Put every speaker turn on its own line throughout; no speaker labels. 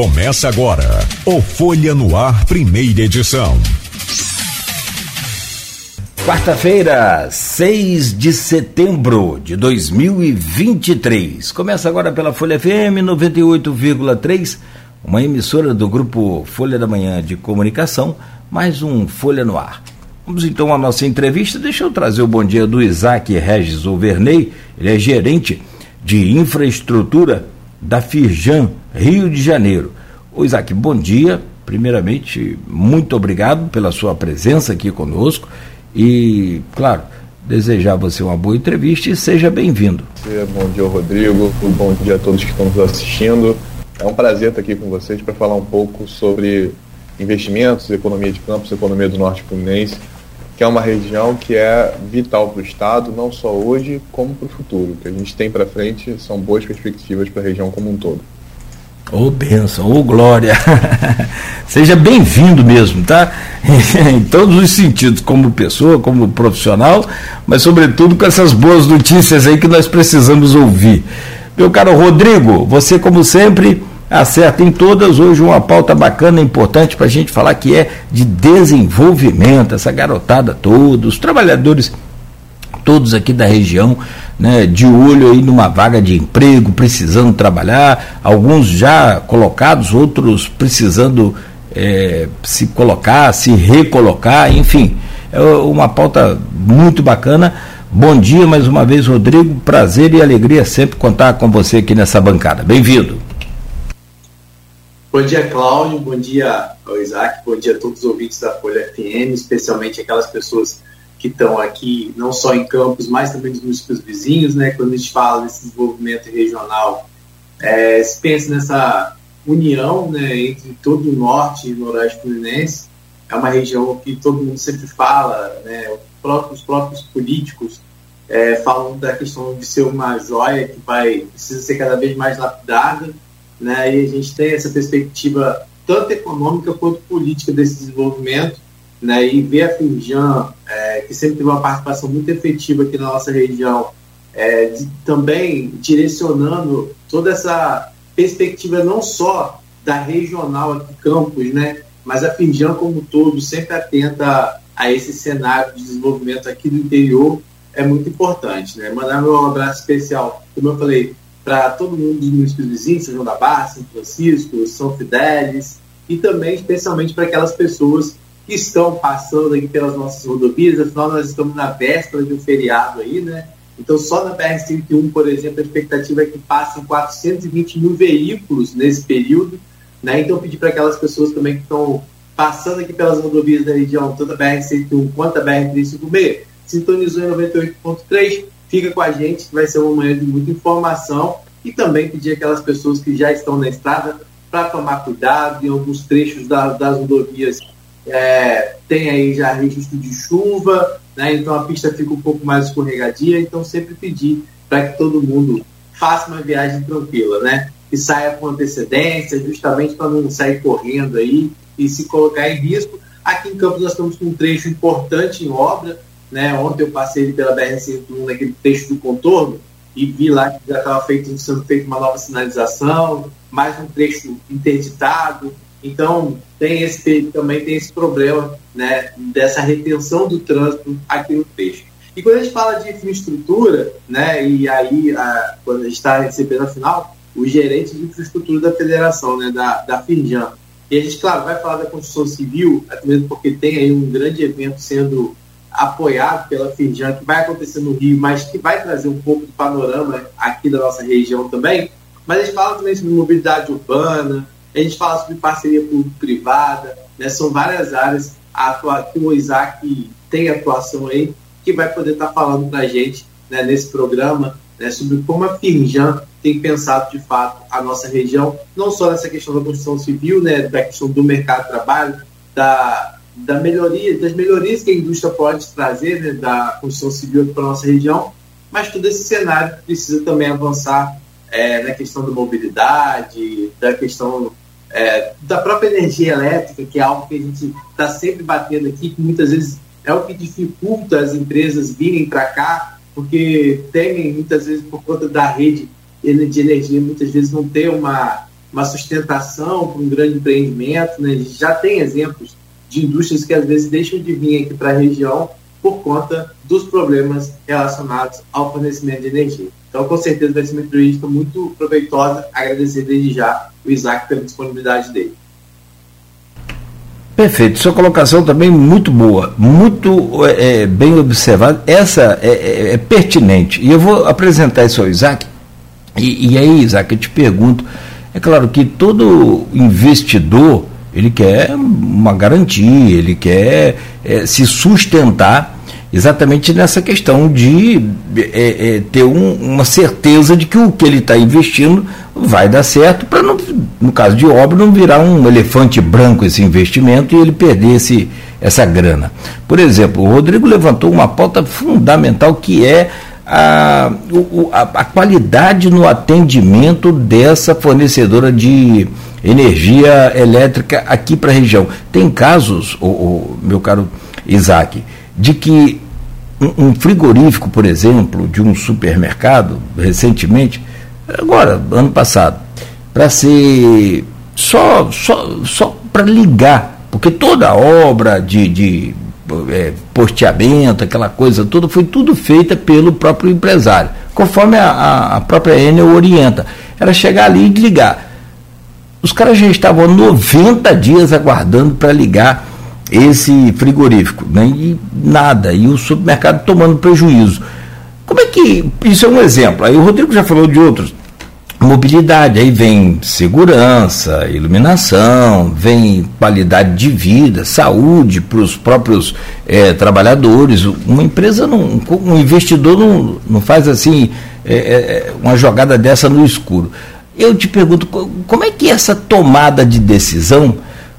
Começa agora o Folha no Ar, primeira edição.
Quarta-feira, 6 de setembro de 2023. Começa agora pela Folha FM 98,3, uma emissora do grupo Folha da Manhã de Comunicação, mais um Folha no Ar. Vamos então à nossa entrevista. Deixa eu trazer o bom dia do Isaac Regis Overney, ele é gerente de infraestrutura da Firjan, Rio de Janeiro. O Isaac, bom dia. Primeiramente, muito obrigado pela sua presença aqui conosco e, claro, desejar a você uma boa entrevista e seja bem-vindo.
Bom dia, Rodrigo. Bom dia a todos que estão nos assistindo. É um prazer estar aqui com vocês para falar um pouco sobre investimentos, economia de campos, economia do Norte Fluminense, que é uma região que é vital para o Estado, não só hoje, como para o futuro. O que a gente tem para frente são boas perspectivas para a região como um todo.
Ô oh, benção, ô oh, glória. Seja bem-vindo mesmo, tá? em todos os sentidos, como pessoa, como profissional, mas sobretudo com essas boas notícias aí que nós precisamos ouvir. Meu caro Rodrigo, você como sempre acerta em todas. Hoje uma pauta bacana, importante para a gente falar que é de desenvolvimento, essa garotada toda, os trabalhadores todos aqui da região, né, de olho aí numa vaga de emprego, precisando trabalhar, alguns já colocados, outros precisando é, se colocar, se recolocar, enfim, é uma pauta muito bacana. Bom dia mais uma vez, Rodrigo. Prazer e alegria sempre contar com você aqui nessa bancada. Bem-vindo.
Bom dia, Cláudio. Bom dia Isaac. Bom dia a todos os ouvintes da Folha FM, especialmente aquelas pessoas que estão aqui não só em Campos, mas também nos municípios vizinhos, né? Quando a gente fala desse desenvolvimento regional, é, se pensa nessa união né, entre todo o norte e noroeste fluminense. É uma região que todo mundo sempre fala, né, os, próprios, os próprios políticos é, falam da questão de ser uma joia que vai precisa ser cada vez mais lapidada, né, e a gente tem essa perspectiva tanto econômica quanto política desse desenvolvimento, né, e ver a Finjan, é, que sempre teve uma participação muito efetiva aqui na nossa região, é, de, também direcionando toda essa perspectiva não só da regional aqui Campos, né, mas a Finjan como um todo, sempre atenta a esse cenário de desenvolvimento aqui do interior, é muito importante. Né? Mandar meu abraço especial, como eu falei, para todo mundo dos municípios vizinhos, São João da Barra, São Francisco, São Fidélis, e também especialmente para aquelas pessoas que estão passando aqui pelas nossas rodovias, afinal nós estamos na véspera de um feriado aí, né? Então, só na BR-101, por exemplo, a expectativa é que passem 420 mil veículos nesse período. Né? Então, pedir para aquelas pessoas também que estão passando aqui pelas rodovias da região, tanto a BR-101 quanto a BR-356, sintonizou em 98.3, fica com a gente, que vai ser uma manhã de muita informação. E também pedir aquelas pessoas que já estão na estrada para tomar cuidado em alguns trechos da, das rodovias. É, tem aí já registro de chuva, né? então a pista fica um pouco mais escorregadia, então sempre pedir para que todo mundo faça uma viagem tranquila, né? Que saia com antecedência, justamente para não sair correndo aí e se colocar em risco. Aqui em Campos nós estamos com um trecho importante em obra, né? Ontem eu passei pela BR-101 naquele trecho do contorno e vi lá que já estava sendo feita uma nova sinalização, mais um trecho interditado, então, tem esse, também tem esse problema né, dessa retenção do trânsito aqui no trecho. E quando a gente fala de infraestrutura, né, e aí a, quando a gente está recebendo a final, o gerente de infraestrutura da federação, né, da, da Finjan, e a gente, claro, vai falar da construção civil, até mesmo porque tem aí um grande evento sendo apoiado pela Finjan, que vai acontecer no Rio, mas que vai trazer um pouco do panorama aqui da nossa região também. Mas a gente fala também sobre mobilidade urbana, a gente fala sobre parceria público-privada, né? são várias áreas atua, que o Isaac tem atuação aí, que vai poder estar tá falando para a gente né, nesse programa né, sobre como a Firjan tem pensado de fato a nossa região, não só nessa questão da construção civil, né, da questão do mercado de trabalho, da, da melhoria, das melhorias que a indústria pode trazer né, da construção civil para a nossa região, mas todo esse cenário precisa também avançar é, na questão da mobilidade, da questão é, da própria energia elétrica, que é algo que a gente está sempre batendo aqui, que muitas vezes é o que dificulta as empresas virem para cá, porque temem muitas vezes por conta da rede de energia, muitas vezes não ter uma, uma sustentação para um grande empreendimento. Né? A gente já tem exemplos de indústrias que às vezes deixam de vir aqui para a região por conta dos problemas relacionados ao fornecimento de energia. Então, com certeza, vai ser uma entrevista muito proveitosa. Agradecer desde já o Isaac pela disponibilidade dele.
Perfeito. Sua colocação também muito boa, muito é, é bem observada. Essa é, é, é, pertinente. E eu vou apresentar isso ao Isaac. E, e aí, Isaac, eu te pergunto: é claro que todo investidor ele quer uma garantia, ele quer é, se sustentar exatamente nessa questão de é, é, ter um, uma certeza de que o que ele está investindo vai dar certo, para, no caso de obra, não virar um elefante branco esse investimento e ele perder esse, essa grana. Por exemplo, o Rodrigo levantou uma pauta fundamental que é a, a, a qualidade no atendimento dessa fornecedora de energia elétrica aqui para a região. Tem casos, o, o, meu caro Isaac, de que um, um frigorífico, por exemplo, de um supermercado, recentemente, agora, ano passado, para ser só, só, só para ligar, porque toda obra de, de é, posteamento, aquela coisa toda, foi tudo feita pelo próprio empresário, conforme a, a própria Enel orienta. Era chegar ali e ligar. Os caras já estavam 90 dias aguardando para ligar esse frigorífico, né? e nada, e o supermercado tomando prejuízo. Como é que. Isso é um exemplo. Aí o Rodrigo já falou de outros mobilidade, aí vem segurança, iluminação, vem qualidade de vida, saúde para os próprios é, trabalhadores. Uma empresa, não, um investidor não, não faz assim é, é, uma jogada dessa no escuro. Eu te pergunto, como é que essa tomada de decisão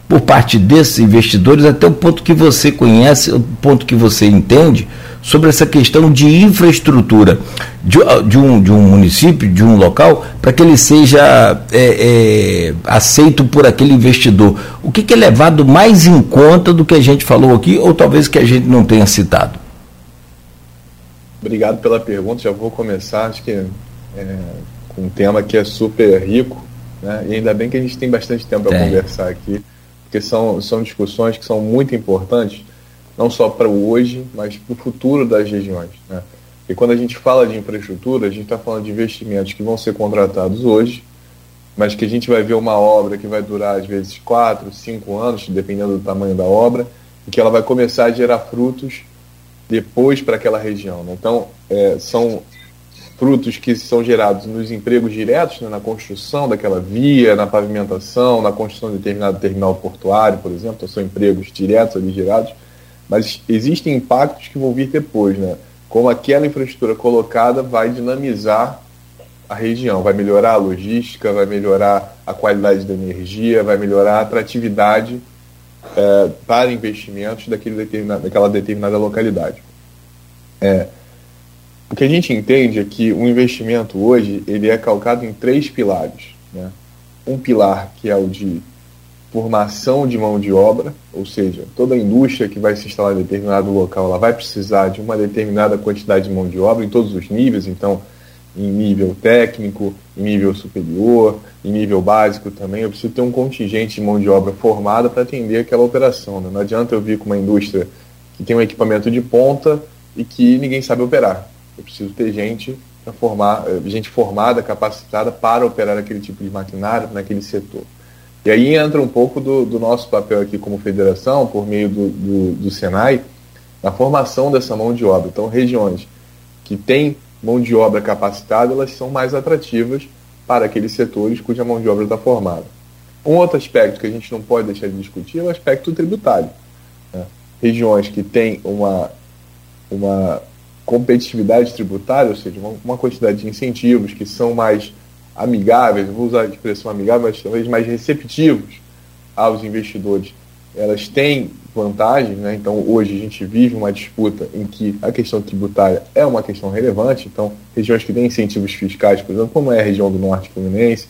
por parte desses investidores, até o ponto que você conhece, o ponto que você entende, sobre essa questão de infraestrutura de, de, um, de um município, de um local, para que ele seja é, é, aceito por aquele investidor. O que, que, é levado mais em conta do que a gente falou aqui, ou talvez que a gente não tenha citado?
Obrigado pela pergunta. Já vou começar, acho que é, com um tema que é super rico, né? e ainda bem que a gente tem bastante tempo para conversar aqui, porque são, são discussões que são muito importantes não só para o hoje, mas para o futuro das regiões. Né? E quando a gente fala de infraestrutura, a gente está falando de investimentos que vão ser contratados hoje, mas que a gente vai ver uma obra que vai durar às vezes quatro, cinco anos, dependendo do tamanho da obra, e que ela vai começar a gerar frutos depois para aquela região. Né? Então, é, são frutos que são gerados nos empregos diretos, né, na construção daquela via, na pavimentação, na construção de determinado terminal portuário, por exemplo, então, são empregos diretos ali gerados, mas existem impactos que vão vir depois, né? Como aquela infraestrutura colocada vai dinamizar a região, vai melhorar a logística, vai melhorar a qualidade da energia, vai melhorar a atratividade é, para investimentos daquele determinado, daquela determinada localidade. É, o que a gente entende é que o investimento hoje ele é calcado em três pilares. Né? Um pilar que é o de formação de mão de obra, ou seja, toda indústria que vai se instalar em determinado local, ela vai precisar de uma determinada quantidade de mão de obra em todos os níveis, então em nível técnico, em nível superior, em nível básico também, eu preciso ter um contingente de mão de obra formada para atender aquela operação. Né? Não adianta eu vir com uma indústria que tem um equipamento de ponta e que ninguém sabe operar. Eu preciso ter gente formar, eh, gente formada, capacitada para operar aquele tipo de maquinário naquele setor. E aí entra um pouco do, do nosso papel aqui como federação, por meio do, do, do, Senai, na formação dessa mão de obra. Então, regiões que têm mão de obra capacitada, elas são mais atrativas para aqueles setores cuja mão de obra está formada. Um outro aspecto que a gente não pode deixar de discutir é o aspecto tributário. Né? Regiões que têm uma, uma competitividade tributária, ou seja, uma, uma quantidade de incentivos que são mais amigáveis, vou usar a expressão amigável, mas talvez mais receptivos aos investidores, elas têm vantagens, né? então hoje a gente vive uma disputa em que a questão tributária é uma questão relevante, então regiões que têm incentivos fiscais, por exemplo, como é a região do Norte Fluminense,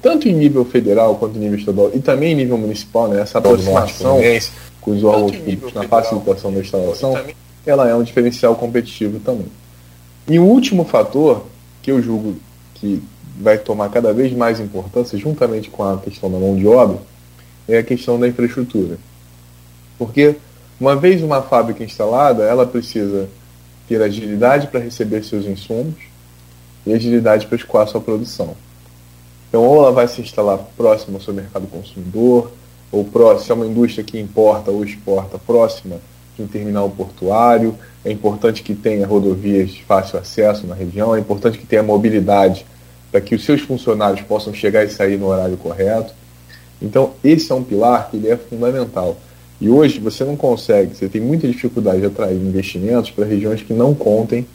tanto em nível federal quanto em nível estadual e também em nível municipal, né? essa aproximação com os órgãos públicos na facilitação da instalação, ela é um diferencial competitivo também. E o último fator que eu julgo que vai tomar cada vez mais importância, juntamente com a questão da mão de obra, é a questão da infraestrutura. Porque, uma vez uma fábrica instalada, ela precisa ter agilidade para receber seus insumos e agilidade para escoar sua produção. Então, ou ela vai se instalar próximo ao seu mercado consumidor, ou próximo, se é uma indústria que importa ou exporta, próxima de um terminal portuário. É importante que tenha rodovias de fácil acesso na região, é importante que tenha mobilidade para que os seus funcionários possam chegar e sair no horário correto. Então, esse é um pilar que ele é fundamental. E hoje você não consegue, você tem muita dificuldade de atrair investimentos para regiões que não contem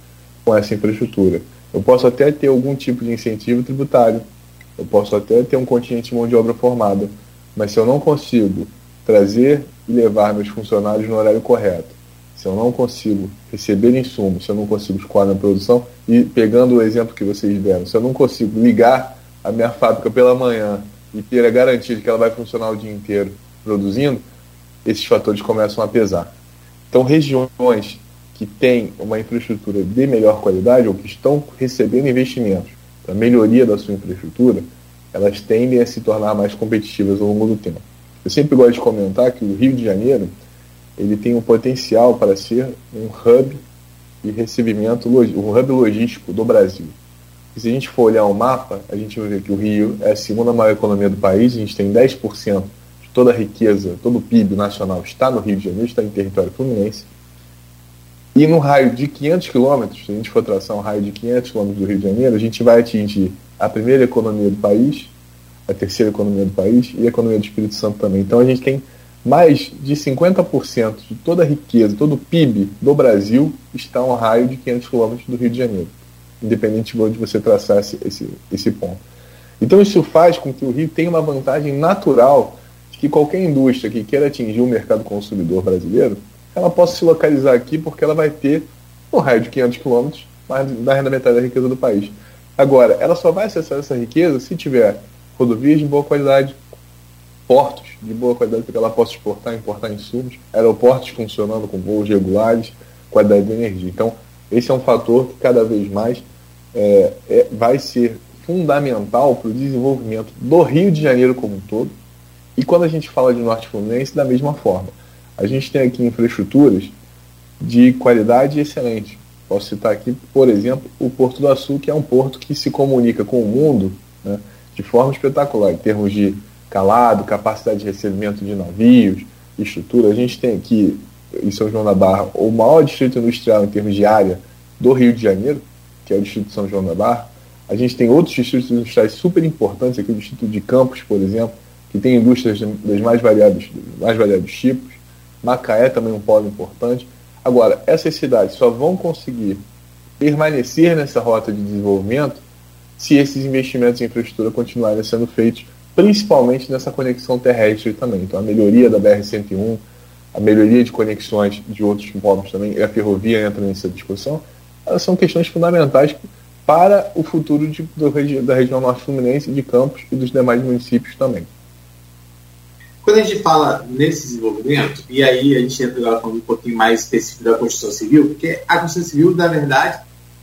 com essa infraestrutura. Eu posso até ter algum tipo de incentivo tributário, eu posso até ter um contingente de mão de obra formada, mas se eu não consigo trazer e levar meus funcionários no horário correto, se eu não consigo receber insumos, se eu não consigo escoar na produção, e pegando o exemplo que vocês deram, se eu não consigo ligar a minha fábrica pela manhã e ter a garantia de que ela vai funcionar o dia inteiro produzindo, esses fatores começam a pesar. Então, regiões que têm uma infraestrutura de melhor qualidade ou que estão recebendo investimentos para melhoria da sua infraestrutura, elas tendem a se tornar mais competitivas ao longo do tempo. Eu sempre gosto de comentar que o Rio de Janeiro ele tem um potencial para ser um hub de recebimento, um hub logístico do Brasil. E se a gente for olhar o mapa, a gente vai ver que o Rio é a segunda maior economia do país, a gente tem 10% de toda a riqueza, todo o PIB nacional está no Rio de Janeiro, está em território fluminense. E no raio de 500 quilômetros, se a gente for traçar um raio de 500 quilômetros do Rio de Janeiro, a gente vai atingir a primeira economia do país, a terceira economia do país e a economia do Espírito Santo também. Então a gente tem mais de 50% de toda a riqueza, todo o PIB do Brasil está a um raio de 500 quilômetros do Rio de Janeiro, independente de onde você traçar esse, esse, esse ponto. Então isso faz com que o Rio tenha uma vantagem natural de que qualquer indústria que queira atingir o mercado consumidor brasileiro ela possa se localizar aqui porque ela vai ter um raio de 500 quilômetros, mais da metade da riqueza do país. Agora, ela só vai acessar essa riqueza se tiver rodovias de boa qualidade, portos de boa qualidade para que ela possa exportar importar insumos, aeroportos funcionando com voos regulares, qualidade de energia. Então, esse é um fator que cada vez mais é, é, vai ser fundamental para o desenvolvimento do Rio de Janeiro como um todo. E quando a gente fala de Norte Fluminense, da mesma forma. A gente tem aqui infraestruturas de qualidade excelente. Posso citar aqui, por exemplo, o Porto do Açu, que é um porto que se comunica com o mundo né, de forma espetacular, em termos de calado, capacidade de recebimento de navios, estrutura. A gente tem aqui, em São João da Barra, o maior distrito industrial em termos de área do Rio de Janeiro, que é o distrito de São João da Barra. A gente tem outros distritos industriais super importantes, aqui o distrito de Campos, por exemplo, que tem indústrias das mais variadas, mais variados tipos. Macaé também é um polo importante. Agora, essas cidades só vão conseguir permanecer nessa rota de desenvolvimento se esses investimentos em infraestrutura continuarem sendo feitos, principalmente nessa conexão terrestre também. Então, a melhoria da BR-101, a melhoria de conexões de outros polos também, e a ferrovia entra nessa discussão, elas são questões fundamentais para o futuro de, do, da região norte fluminense, de Campos e dos demais municípios também.
Quando a gente fala nesse desenvolvimento, e aí a gente entra agora falando um pouquinho mais específico da Constituição Civil, porque a Constituição Civil, na verdade,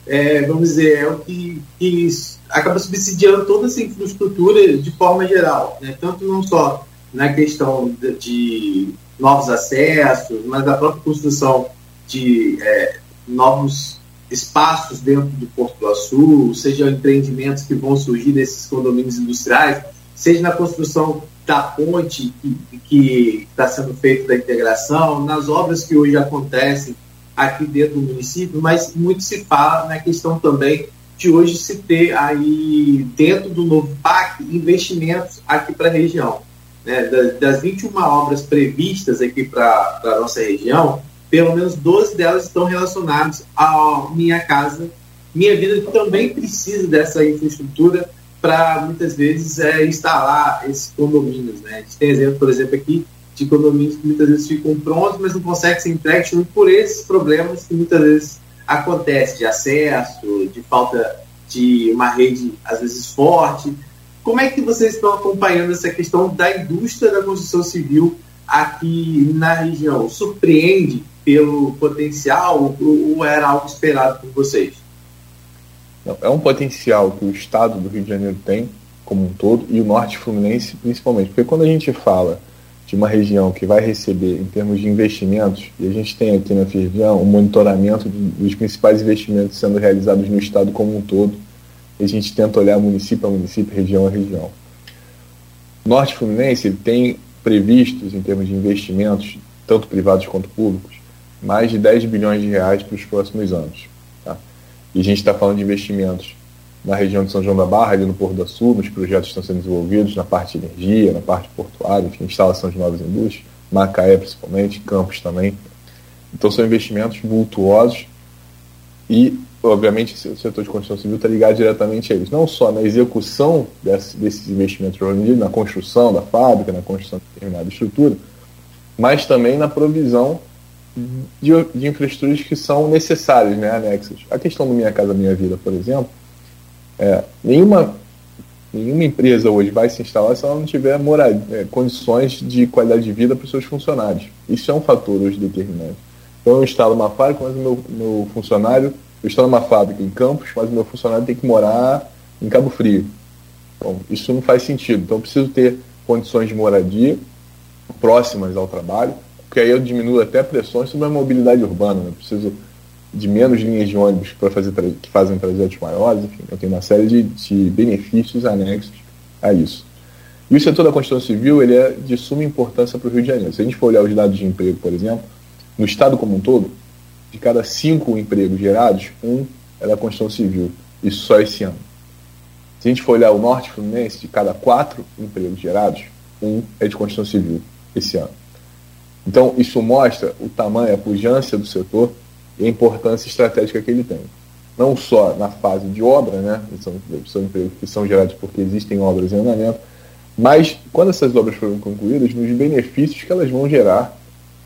é, vamos dizer, é o que, que, acaba subsidiando toda essa infraestrutura de forma geral, né? tanto não só na questão de, de novos acessos, mas da própria construção de é, novos espaços dentro do Porto do Açu, seja empreendimentos que vão surgir desses condomínios industriais, seja na construção da ponte que está sendo feita da integração, nas obras que hoje acontecem aqui dentro do município, mas muito se fala na questão também de hoje se ter aí dentro do novo PAC investimentos aqui para a região. Né? Das, das 21 obras previstas aqui para a nossa região, pelo menos 12 delas estão relacionadas à Minha Casa Minha Vida, que também precisa dessa infraestrutura para muitas vezes é, instalar esses condomínios. Né? A gente tem exemplo, por exemplo, aqui de condomínios que muitas vezes ficam prontos, mas não conseguem ser entregues por esses problemas que muitas vezes acontecem de acesso, de falta de uma rede às vezes forte. Como é que vocês estão acompanhando essa questão da indústria da construção civil aqui na região? Surpreende pelo potencial ou era algo esperado por vocês?
é um potencial que o estado do Rio de Janeiro tem como um todo e o norte fluminense principalmente. Porque quando a gente fala de uma região que vai receber em termos de investimentos, e a gente tem aqui na Firjan um monitoramento dos principais investimentos sendo realizados no estado como um todo, e a gente tenta olhar município a município, região a região. O norte fluminense tem previstos, em termos de investimentos, tanto privados quanto públicos, mais de 10 bilhões de reais para os próximos anos. Tá? E a gente está falando de investimentos na região de São João da Barra, ali no Porto do Sul, nos projetos que estão sendo desenvolvidos, na parte de energia, na parte portuária, enfim, instalação de novas indústrias, Macaé principalmente, Campos também. Então são investimentos vultuosos e, obviamente, o setor de construção civil está ligado diretamente a eles. Não só na execução desse, desses investimentos, na construção da fábrica, na construção de determinada estrutura, mas também na provisão de, de infraestruturas que são necessárias, né, anexas. A questão do Minha Casa Minha Vida, por exemplo, é, nenhuma, nenhuma empresa hoje vai se instalar se ela não tiver moradia, é, condições de qualidade de vida para os seus funcionários. Isso é um fator hoje determinante. Então eu instalo uma fábrica, mas o meu, meu funcionário, eu instalo uma fábrica em Campos, mas o meu funcionário tem que morar em Cabo Frio. Bom, isso não faz sentido. Então eu preciso ter condições de moradia próximas ao trabalho, porque aí eu diminuo até pressões sobre a mobilidade urbana. Né? Eu preciso de menos linhas de ônibus para fazer que fazem trajetos maiores, enfim, eu tenho uma série de, de, benefícios anexos a isso. E o setor da construção civil ele é de suma importância para o Rio de Janeiro. Se a gente for olhar os dados de emprego, por exemplo, no estado como um todo, de cada cinco empregos gerados, um é da construção civil, isso só esse ano. Se a gente for olhar o norte fluminense, de cada quatro empregos gerados, um é de construção civil esse ano. Então, isso mostra o tamanho, a pujança do setor e a importância estratégica que ele tem. Não só na fase de obra, né, são, são empregos que são gerados porque existem obras em andamento, mas quando essas obras forem concluídas, nos benefícios que elas vão gerar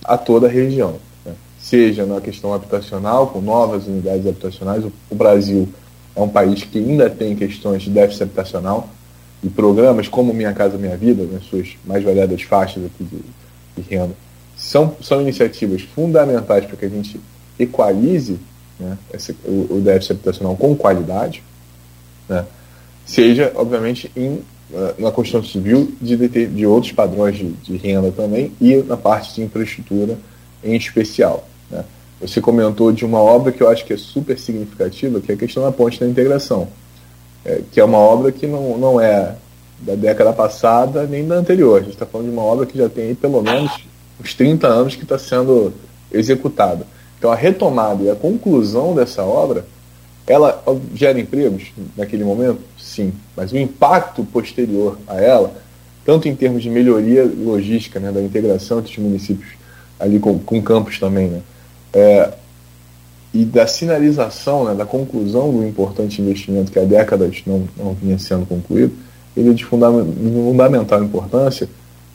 a toda a região. Né? Seja na questão habitacional, com novas unidades habitacionais, o, Brasil é um país que ainda tem questões de déficit habitacional, e programas como Minha Casa Minha Vida, nas suas mais variadas faixas aqui de, de renda, são, são iniciativas fundamentais para que a gente equalize né, esse, o, o déficit habitacional com qualidade, né, seja, obviamente, em, na construção civil de, de, de outros padrões de, de, renda também e na parte de infraestrutura em especial. Né. Você comentou de uma obra que eu acho que é super significativa, que é a questão da ponte da integração, é, que é uma obra que não, não é da década passada nem da anterior. A gente está falando de uma obra que já tem aí, pelo menos uns 30 anos que está sendo executada. Então a retomada e a conclusão dessa obra, ela gera empregos naquele momento? Sim. Mas o impacto posterior a ela, tanto em termos de melhoria logística, né, da integração entre os municípios ali com, com campos também, né, é, e da sinalização, né, da conclusão do importante investimento que há décadas não, não vinha sendo concluído, ele é de fundamental importância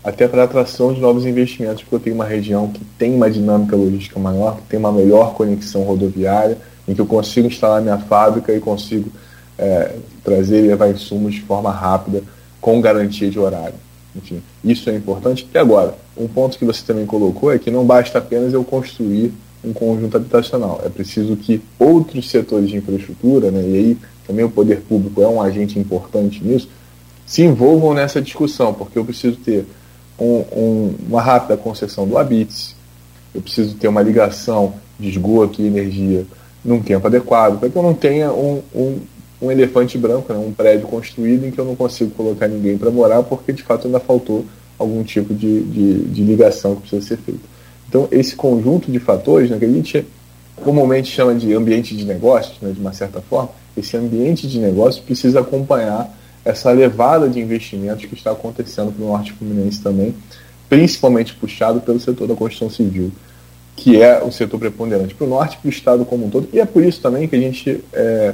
até para atração de novos investimentos, porque eu tenho uma região que tem uma dinâmica logística maior, que tem uma melhor conexão rodoviária, em que eu consigo instalar minha fábrica e consigo é, trazer e levar insumos de forma rápida, com garantia de horário. Enfim, isso é importante. E agora, um ponto que você também colocou é que não basta apenas eu construir um conjunto habitacional. É preciso que outros setores de infraestrutura, né, e aí também o poder público é um agente importante nisso, se envolvam nessa discussão, porque eu preciso ter um, um, uma rápida concessão do habite, eu preciso ter uma ligação de esgoto e energia num tempo adequado, para que eu não tenha um, um, um elefante branco, né, um prédio construído em que eu não consigo colocar ninguém para morar, porque de fato ainda faltou algum tipo de, de, de, ligação que precisa ser feita. Então, esse conjunto de fatores, né, que a gente comumente chama de ambiente de negócios, né, de uma certa forma, esse ambiente de negócios precisa acompanhar essa levada de investimentos que está acontecendo para o Norte Fluminense também, principalmente puxado pelo setor da construção civil, que é o setor preponderante para o Norte e para o Estado como um todo. E é por isso também que a gente é,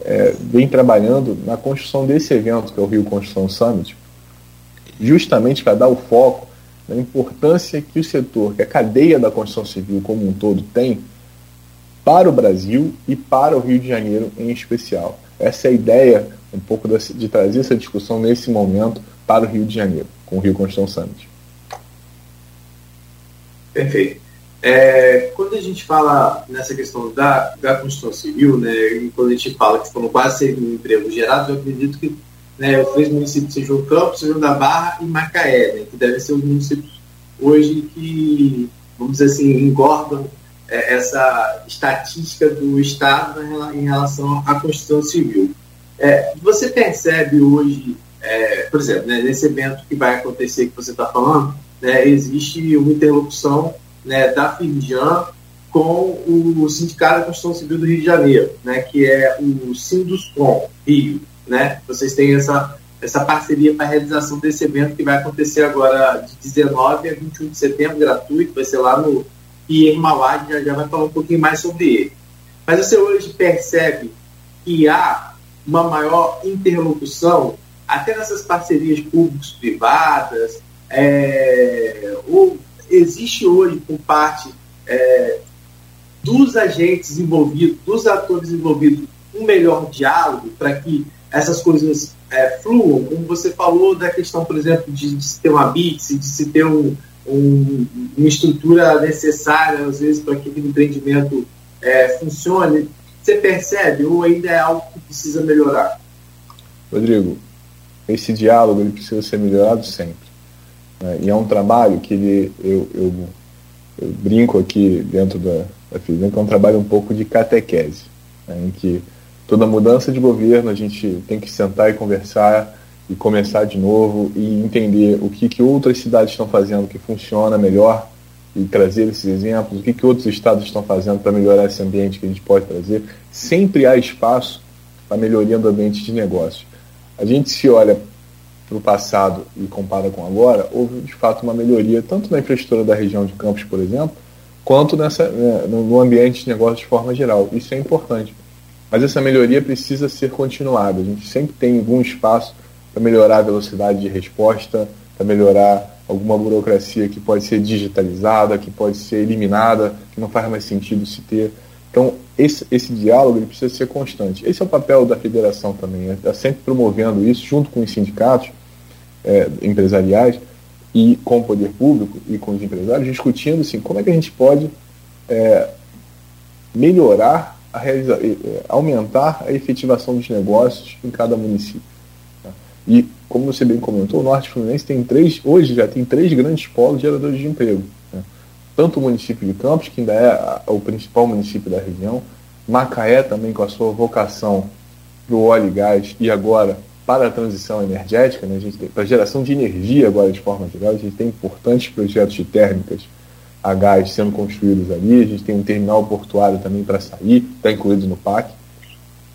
é, vem trabalhando na construção desse evento, que é o Rio Construção Summit, justamente para dar o foco na importância que o setor, que a cadeia da construção civil como um todo tem para o Brasil e para o Rio de Janeiro em especial. Essa é a ideia um pouco de trazer essa discussão nesse momento para o Rio de Janeiro, com o Rio Construção Summit.
Perfeito. É, quando a gente fala nessa questão da, da Constituição Civil, né, e quando a gente fala que foram quase 100 mil empregos gerados, eu acredito que né, os três municípios sejam o Campos, sejam da Barra e Macaé, né, que devem ser os municípios hoje que, vamos dizer assim, engordam é, essa estatística do Estado em relação à Constituição Civil. É, você percebe hoje, é, por exemplo, né, nesse evento que vai acontecer que você está falando, né, existe uma interlocução né, da Firjan com o Sindicato da Construção Civil do Rio de Janeiro, né, que é o Sinduscom Rio. Né? Vocês têm essa, essa parceria para a realização desse evento que vai acontecer agora de 19 a 21 de setembro, gratuito, vai ser lá no IEM Mauá, já, já vai falar um pouquinho mais sobre ele. Mas você hoje percebe que há uma maior interlocução, até nessas parcerias públicos-privadas, é, ou existe hoje por parte é, dos agentes envolvidos, dos atores envolvidos, um melhor diálogo para que essas coisas é, fluam, como você falou da questão, por exemplo, de, de se ter uma BITS, de se ter um, um, uma estrutura necessária, às vezes, para que aquele empreendimento é, funcione. Você percebe ou ainda é algo que precisa melhorar?
Rodrigo, esse diálogo ele precisa ser melhorado sempre. Né? E é um trabalho que ele, eu, eu, eu brinco aqui dentro da, da que é um trabalho um pouco de catequese, né? em que toda mudança de governo a gente tem que sentar e conversar e começar de novo e entender o que, que outras cidades estão fazendo que funciona melhor e trazer esses exemplos, o que, que outros estados estão fazendo para melhorar esse ambiente que a gente pode trazer. Sempre há espaço para melhoria do ambiente de negócio. A gente se olha para o passado e compara com agora, houve de fato uma melhoria tanto na infraestrutura da região de Campos, por exemplo, quanto nessa, né, no ambiente de negócio de forma geral. Isso é importante. Mas essa melhoria precisa ser continuada. A gente sempre tem algum espaço para melhorar a velocidade de resposta, para melhorar alguma burocracia que pode ser digitalizada, que pode ser eliminada, que não faz mais sentido se ter. Então, esse, esse diálogo ele precisa ser constante. Esse é o papel da federação também, é estar sempre promovendo isso junto com os sindicatos, é, empresariais e com o poder público e com os empresários, discutindo assim, como é que a gente pode é, melhorar, a realiza é, aumentar a efetivação dos negócios em cada município. Tá? E, como você bem comentou, o Norte Fluminense tem três, hoje já tem três grandes polos geradores de emprego. Né? Tanto o município de Campos, que ainda é o principal município da região, Macaé também com a sua vocação para o óleo e gás, e agora para a transição energética, né, a gente tem, para a geração de energia agora de forma geral, a gente tem importantes projetos de térmicas a gás sendo construídos ali, a gente tem um terminal portuário também para sair, está incluído no PAC.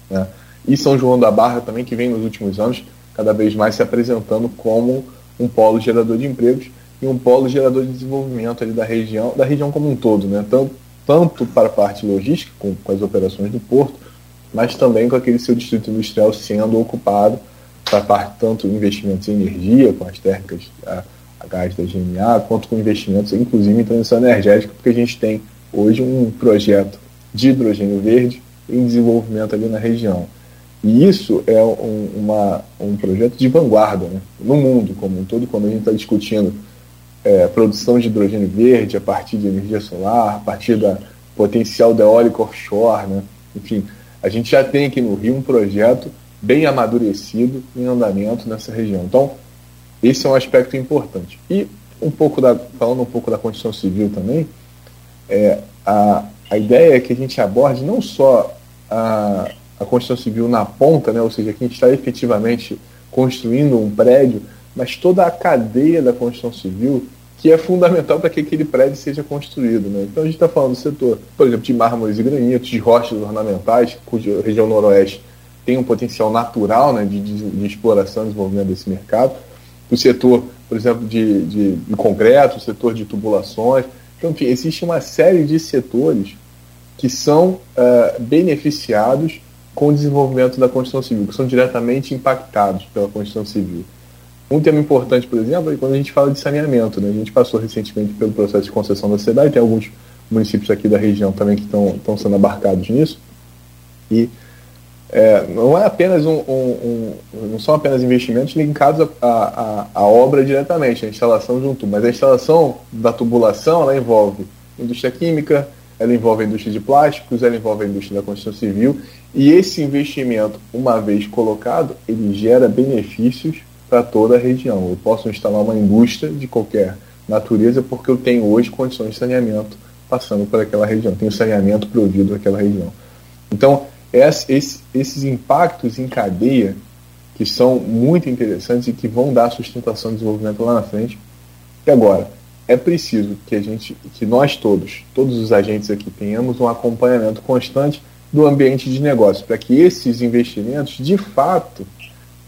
Né, e São João da Barra também, que vem nos últimos anos cada vez mais se apresentando como um polo gerador de empregos e um polo gerador de desenvolvimento ali da região, da região como um todo, né? tanto, tanto para a parte logística, com, com as operações do porto, mas também com aquele seu distrito industrial sendo ocupado para parte tanto investimentos em energia, com as térmicas a, a gás da GMA, quanto com investimentos, inclusive em transição energética, porque a gente tem hoje um projeto de hidrogênio verde em desenvolvimento ali na região. E isso é um, uma, um projeto de vanguarda né? no mundo como um todo, quando a gente está discutindo é, produção de hidrogênio verde a partir de energia solar, a partir da potencial da eólica offshore, né? enfim, a gente já tem aqui no Rio um projeto bem amadurecido em andamento nessa região. Então, esse é um aspecto importante. E um pouco da, falando um pouco da Constituição Civil também, é, a, a ideia é que a gente aborde não só a, a Constituição Civil na ponta, né, ou seja, que a gente está efetivamente construindo um prédio, mas toda a cadeia da Constituição Civil que é fundamental para que aquele prédio seja construído. Né? Então a gente está falando do setor, por exemplo, de mármores e granitos, de rochas ornamentais, cuja região noroeste tem um potencial natural né, de, de, de exploração e desenvolvimento desse mercado. O setor, por exemplo, de, de, de concreto, o setor de tubulações. Então, enfim, existe uma série de setores que são uh, beneficiados com o desenvolvimento da Constituição Civil, que são diretamente impactados pela Constituição Civil. Um tema importante, por exemplo, é quando a gente fala de saneamento. Né? A gente passou recentemente pelo processo de concessão da cidade, tem alguns municípios aqui da região também que estão sendo abarcados nisso. E é, não é apenas um, um, um, não são apenas investimentos linkados à, à, à, obra diretamente, a instalação junto, mas a instalação da tubulação ela envolve indústria química, ela envolve a indústria de plásticos, ela envolve a indústria da construção civil, e esse investimento, uma vez colocado, ele gera benefícios para toda a região. Eu posso instalar uma indústria de qualquer natureza porque eu tenho hoje condições de saneamento passando por aquela região, tenho saneamento provido naquela região. Então, esses impactos em cadeia que são muito interessantes e que vão dar sustentação de desenvolvimento lá na frente. E agora, é preciso que a gente, que nós todos, todos os agentes aqui, tenhamos um acompanhamento constante do ambiente de negócio, para que esses investimentos, de fato,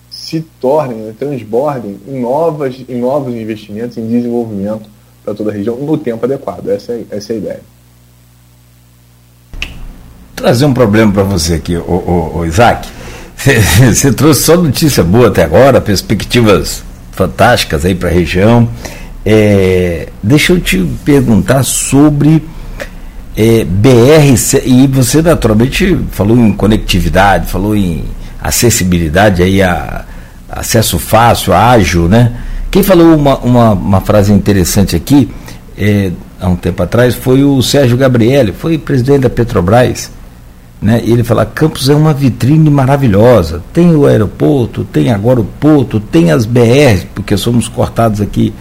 se tornem, né, transbordem em, novas, em novos investimentos, em desenvolvimento para toda a região, no tempo adequado. Essa é, essa é a ideia.
Trazer um problema para você aqui, o, Isaac. Você trouxe só notícia boa até agora, perspectivas fantásticas aí para a região. É, deixa eu te perguntar sobre é, BR, e você naturalmente falou em conectividade, falou em acessibilidade, aí a, acesso fácil, ágil, né? Quem falou uma, uma, uma frase interessante aqui, é, há um tempo atrás, foi o Sérgio Gabriele, foi presidente da Petrobras né? E ele fala: Campos é uma vitrine maravilhosa. Tem o aeroporto, tem agora o porto, tem as BRs, porque somos cortados aqui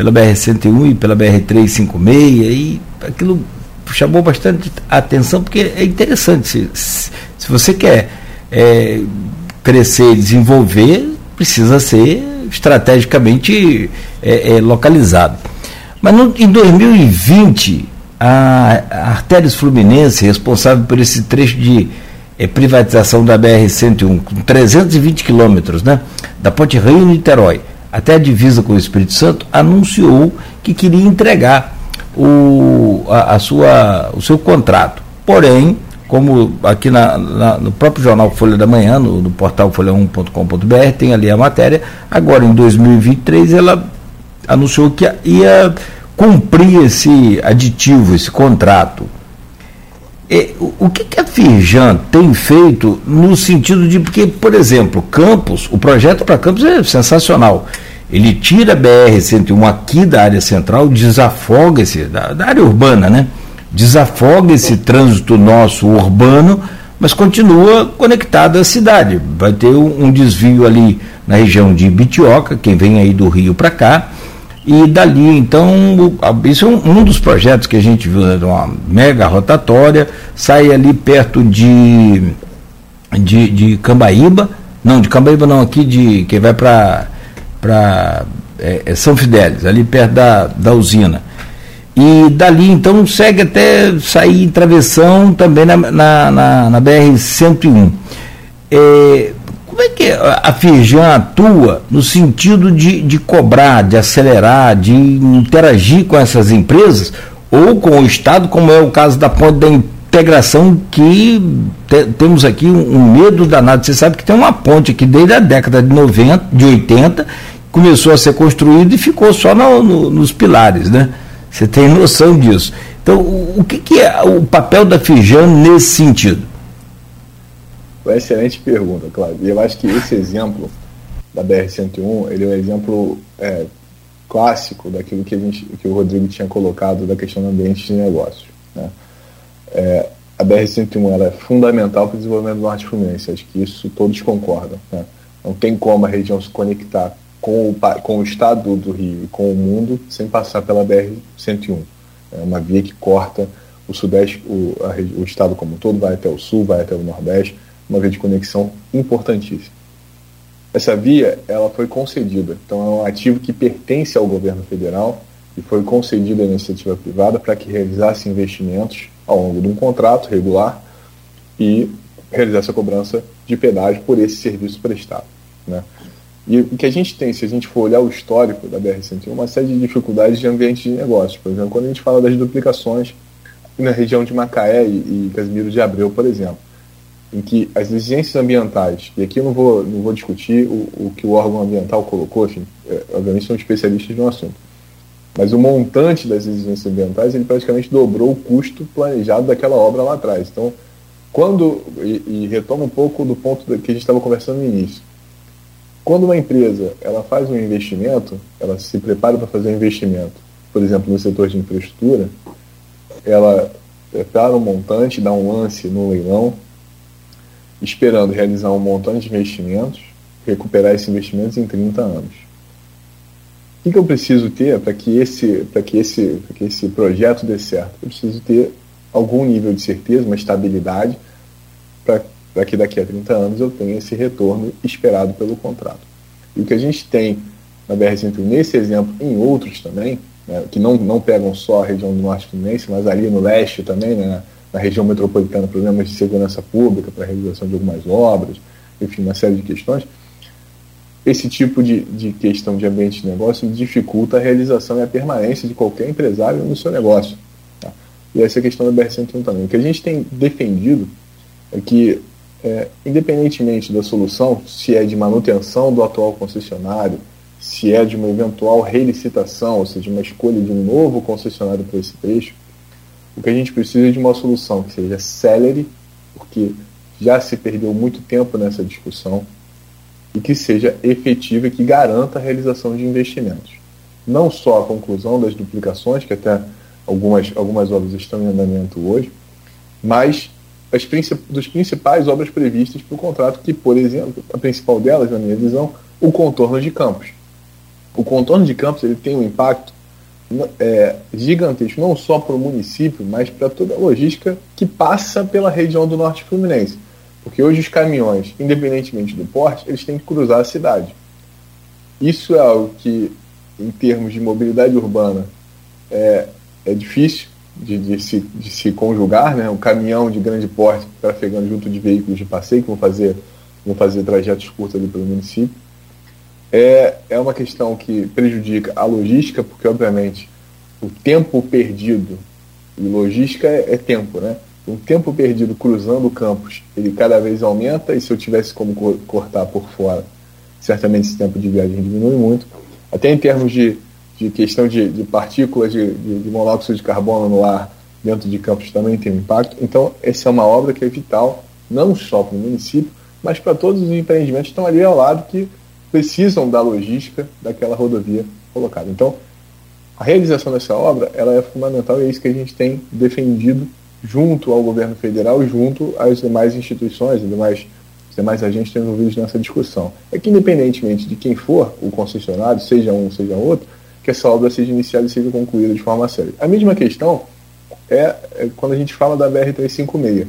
pela BR-101 e pela BR-356, e aquilo chamou bastante atenção, porque é interessante. Se, se, você quer é, crescer e desenvolver, precisa ser estrategicamente é, é, localizado. Mas no, em 2020, a, Artérias Fluminense, responsável por esse trecho de é, privatização da BR-101, com 320 quilômetros, né, da Ponte Rio-Niterói até a divisa com o Espírito Santo, anunciou que queria entregar o, a, a sua, o seu contrato. Porém, como aqui na, na, no próprio jornal Folha da Manhã, no, no portal folha1.com.br, tem ali a matéria, agora em 2023 ela anunciou que ia cumprir esse aditivo, esse contrato. É, o, o que, que a Firjan tem feito no sentido de, porque, por exemplo, Campos, o projeto para Campos é sensacional. Ele tira a BR-101 aqui da área central, desafoga esse, da, da área urbana, né? Desafoga esse trânsito nosso urbano, mas continua conectado à cidade. Vai ter um, desvio ali na região de Bitioca, quem vem aí do Rio para cá, e dali, então, isso é um, um dos projetos que a gente viu, né, uma mega rotatória, sai ali perto de, de, de Cambaíba, não, de Cambaíba não, aqui de, que vai para é, é São Fidélis, ali perto da, da usina. E dali, então, segue até sair em travessão também na, na, na, na BR-101. É, como é que a Firjan atua no sentido de, de cobrar, de acelerar, de interagir com essas empresas ou com o Estado, como é o caso da ponte da integração que te, temos aqui um, um, medo danado. Você sabe que tem uma ponte aqui desde a década de 90, de 80, começou a ser construída e ficou só no, no, nos pilares, né? Você tem noção disso. Então, o, o que, que é o papel da Firjan nesse sentido?
Uma excelente pergunta, Cláudio. E eu acho que esse exemplo da BR-101, ele é um exemplo é, clássico daquilo que, a gente, que o Rodrigo tinha colocado da questão do ambiente de negócios. Né? É, a BR-101 ela é fundamental para o desenvolvimento do Norte Fluminense, acho que isso todos concordam. Né? Não tem como a região se conectar com o, com o estado do Rio e com o mundo sem passar pela BR-101. É uma via que corta o sudeste, o, a, o estado como um todo, vai até o sul, vai até o nordeste, uma via de conexão importantíssima. Essa via ela foi concedida, então é um ativo que pertence ao governo federal e foi concedido à iniciativa privada para que realizasse investimentos ao longo de um contrato regular e realizasse a cobrança de pedágio por esse serviço prestado. Né? E o que a gente tem, se a gente for olhar o histórico da BR-101, uma série de dificuldades de ambiente de negócios. Por exemplo, quando a gente fala das duplicações na região de Macaé e, e Casimiro de Abreu, por exemplo em que as exigências ambientais, e aqui eu não vou, não vou discutir o, o que o órgão ambiental colocou, enfim, é, obviamente são especialistas no assunto, mas o montante das exigências ambientais ele praticamente dobrou o custo planejado daquela obra lá atrás. Então, quando, e, e retoma um pouco do ponto que a gente estava conversando no início, quando uma empresa ela faz um investimento, ela se prepara para fazer um investimento, por exemplo, no setor de infraestrutura, ela prepara um montante, dá um lance no leilão, esperando realizar um montante de investimentos, recuperar esses investimentos em 30 anos. O que, que eu preciso ter para que, esse, que, esse, que esse projeto dê certo? Eu preciso ter algum nível de certeza, uma estabilidade, para que daqui a 30 anos eu tenha esse retorno esperado pelo contrato. E o que a gente tem na BR-101, nesse exemplo, em outros também, né, que não, não pegam só a região do Norte Fluminense, mas ali no leste também, né, na região metropolitana, problemas de segurança pública para a realização de algumas obras, enfim, uma série de questões. Esse tipo de, de questão de ambiente de negócio dificulta a realização e a permanência de qualquer empresário no seu negócio. Tá? E essa é a questão da BR-101 também. O que a gente tem defendido é que, é, independentemente da solução, se é de manutenção do atual concessionário, se é de uma eventual relicitação, ou seja, uma escolha de um novo concessionário para esse trecho, o que a gente precisa é de uma solução que seja célere, porque já se perdeu muito tempo nessa discussão, e que seja efetiva e que garanta a realização de investimentos. Não só a conclusão das duplicações, que até algumas, algumas obras estão em andamento hoje, mas as princip dos principais obras previstas para o contrato, que, por exemplo, a principal delas, na minha visão, o contorno de campos. O contorno de campos ele tem um impacto é, gigantesco, não só para o município, mas para toda a logística que passa pela região do norte fluminense. Porque hoje os caminhões, independentemente do porte, eles têm que cruzar a cidade. Isso é algo que, em termos de mobilidade urbana, é, é difícil de, de, se, de se conjugar. Né? O caminhão de grande porte trafegando junto de veículos de passeio que vão fazer, vão fazer trajetos curtos ali pelo município. É, é uma questão que prejudica a logística, porque, obviamente, o tempo perdido, e logística é, é tempo, né? o tempo perdido cruzando campos ele cada vez aumenta e se eu tivesse como cortar por fora, certamente esse tempo de viagem diminui muito. Até em termos de, de questão de, de partículas de, de, de, monóxido de carbono no ar dentro de campos também tem um impacto. Então, essa é uma obra que é vital, não só para o município, mas para todos os empreendimentos que estão ali ao lado que precisam da logística daquela rodovia colocada. Então, a realização dessa obra ela é fundamental e é isso que a gente tem defendido junto ao governo federal, junto às demais instituições, demais, demais agentes envolvidos nessa discussão. É que, independentemente de quem for o concessionário, seja um, seja outro, que essa obra seja iniciada e seja concluída de forma séria. A mesma questão é, é quando a gente fala da BR-356,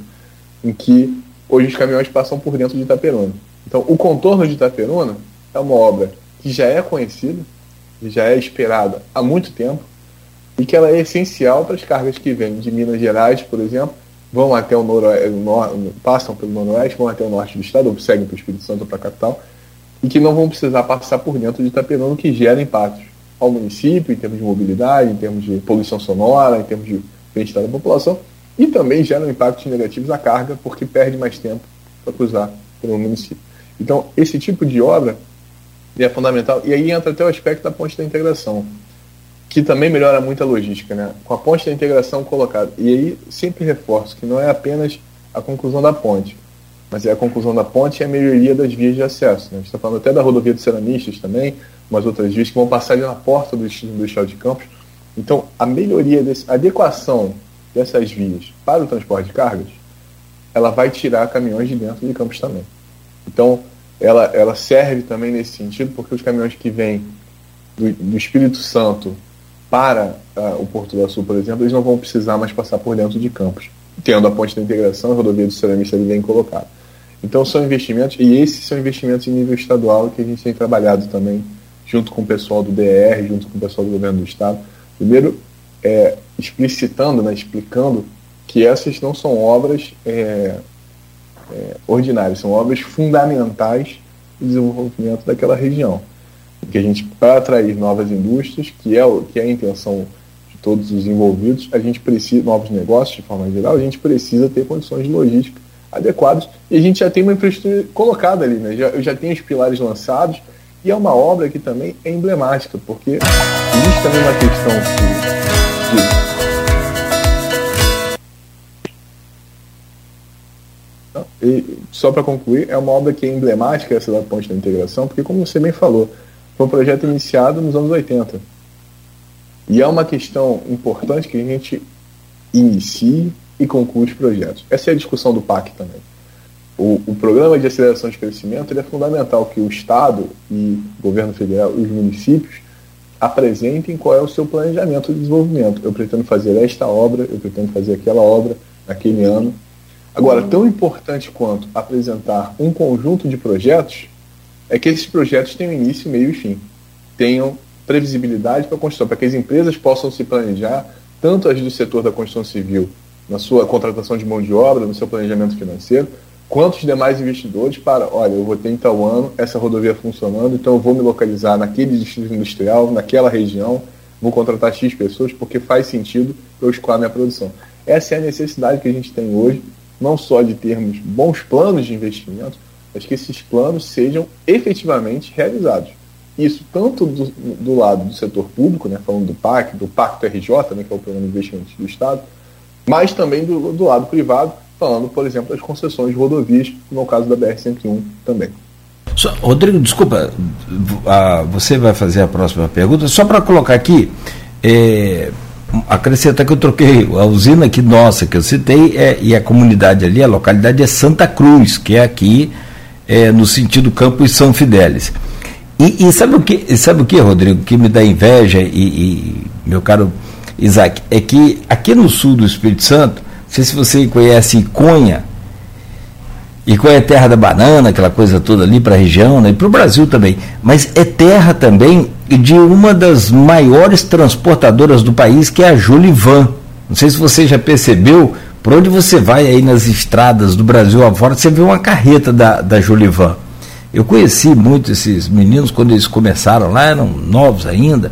em que hoje os caminhões passam por dentro de Itaperuna. Então, o contorno de Itaperuna é uma obra que já é conhecida, já é esperada há muito tempo, e que ela é essencial para as cargas que vêm de Minas Gerais, por exemplo, vão até o noroeste, passam pelo noroeste, vão até o norte do estado, ou seguem para o Espírito Santo ou para a capital, e que não vão precisar passar por dentro de Itaperuna, que gera impactos ao município, em termos de mobilidade, em termos de poluição sonora, em termos de bem-estar da população, e também geram impactos negativos à carga, porque perde mais tempo para cruzar pelo município. Então, esse tipo de obra é fundamental, e aí entra até o aspecto da ponte da integração que também melhora muito a logística, né? Com a ponte da integração colocada. E aí sempre reforço que não é apenas a conclusão da ponte, mas é a conclusão da ponte e a melhoria das vias de acesso. Né? A gente está falando até da rodovia dos ceramistas também, umas outras vias que vão passar ali na porta do Industrial de Campos. Então, a melhoria, desse, a adequação dessas vias para o transporte de cargas, ela vai tirar caminhões de dentro de Campos também. Então, ela, ela serve também nesse sentido, porque os caminhões que vêm do, do Espírito Santo para uh, o Porto do Sul, por exemplo, eles não vão precisar mais passar por dentro de campos, tendo a ponte da integração, a rodovia do ceramista ali bem colocada. Então são investimentos, e esses são investimentos em nível estadual que a gente tem trabalhado também, junto com o pessoal do DR, junto com o pessoal do governo do estado. Primeiro, é, explicitando, né, explicando que essas não são obras é, é, ordinárias, são obras fundamentais do desenvolvimento daquela região que a gente, para atrair novas indústrias, que é, o, que é a intenção de todos os envolvidos, a gente precisa, novos negócios de forma geral, a gente precisa ter condições de logística adequadas e a gente já tem uma infraestrutura colocada ali, né? já, já tem os pilares lançados e é uma obra que também é emblemática, porque existe também uma questão de, de E, só para concluir, é uma obra que é emblemática essa da ponte da integração, porque como você bem falou, foi um projeto iniciado nos anos 80. E é uma questão importante que a gente inicie e conclua os projetos. Essa é a discussão do PAC também. O, o programa de aceleração de crescimento é fundamental que o Estado e o governo federal e os municípios apresentem qual é o seu planejamento de desenvolvimento. Eu pretendo fazer esta obra, eu pretendo fazer aquela obra naquele ano. Agora, tão importante quanto apresentar um conjunto de projetos é que esses projetos tenham início, meio e fim. Tenham previsibilidade para a construção, para que as empresas possam se planejar, tanto as do setor da construção civil, na sua contratação de mão de obra, no seu planejamento financeiro, quanto os demais investidores para, olha, eu vou ter em tal ano essa rodovia funcionando, então eu vou me localizar naquele distrito industrial, naquela região, vou contratar X pessoas porque faz sentido eu escoar minha produção. Essa é a necessidade que a gente tem hoje, não só de termos bons planos de investimento, mas que esses planos sejam efetivamente realizados. Isso tanto do, do lado do setor público, né, falando do PAC, do Pacto RJ, né, que é o Programa de Investimentos do Estado, mas também do, do lado privado, falando, por exemplo, das concessões de rodovias, no caso da BR-101 também.
Rodrigo, desculpa, você vai fazer a próxima pergunta. Só para colocar aqui, é, acrescentar que eu troquei a usina aqui nossa, que eu citei, é, e a comunidade ali, a localidade é Santa Cruz, que é aqui é, no sentido Campos São Fidélis. E, e, sabe o que, sabe o que, Rodrigo, que me dá inveja e, e, meu caro Isaac, é que aqui no sul do Espírito Santo, não sei se você conhece Iconha, Iconha é terra da banana, aquela coisa toda ali para a região, né, e para o Brasil também, mas é terra também de uma das maiores transportadoras do país, que é a Julivan. Não sei se você já percebeu, por onde você vai aí nas estradas do Brasil afora, você vê uma carreta da, da Julivan. Eu conheci muito esses meninos quando eles começaram lá, eram novos ainda,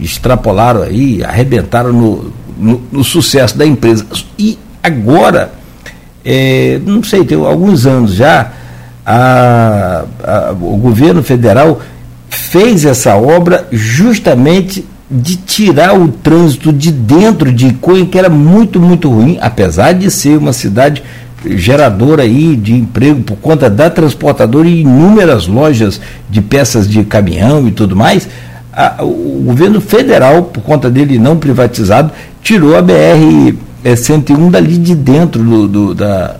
extrapolaram aí, arrebentaram no, no, no sucesso da empresa. E agora, é, não sei, tem alguns anos já, a, a, o governo federal fez essa obra justamente de tirar o trânsito de dentro de Iconha, que era muito, muito ruim, apesar de ser uma cidade gerador aí de emprego por conta da transportadora e inúmeras lojas de peças de caminhão e tudo mais, a, o governo federal, por conta dele não privatizado, tirou a BR é, 101 dali de dentro do, do da,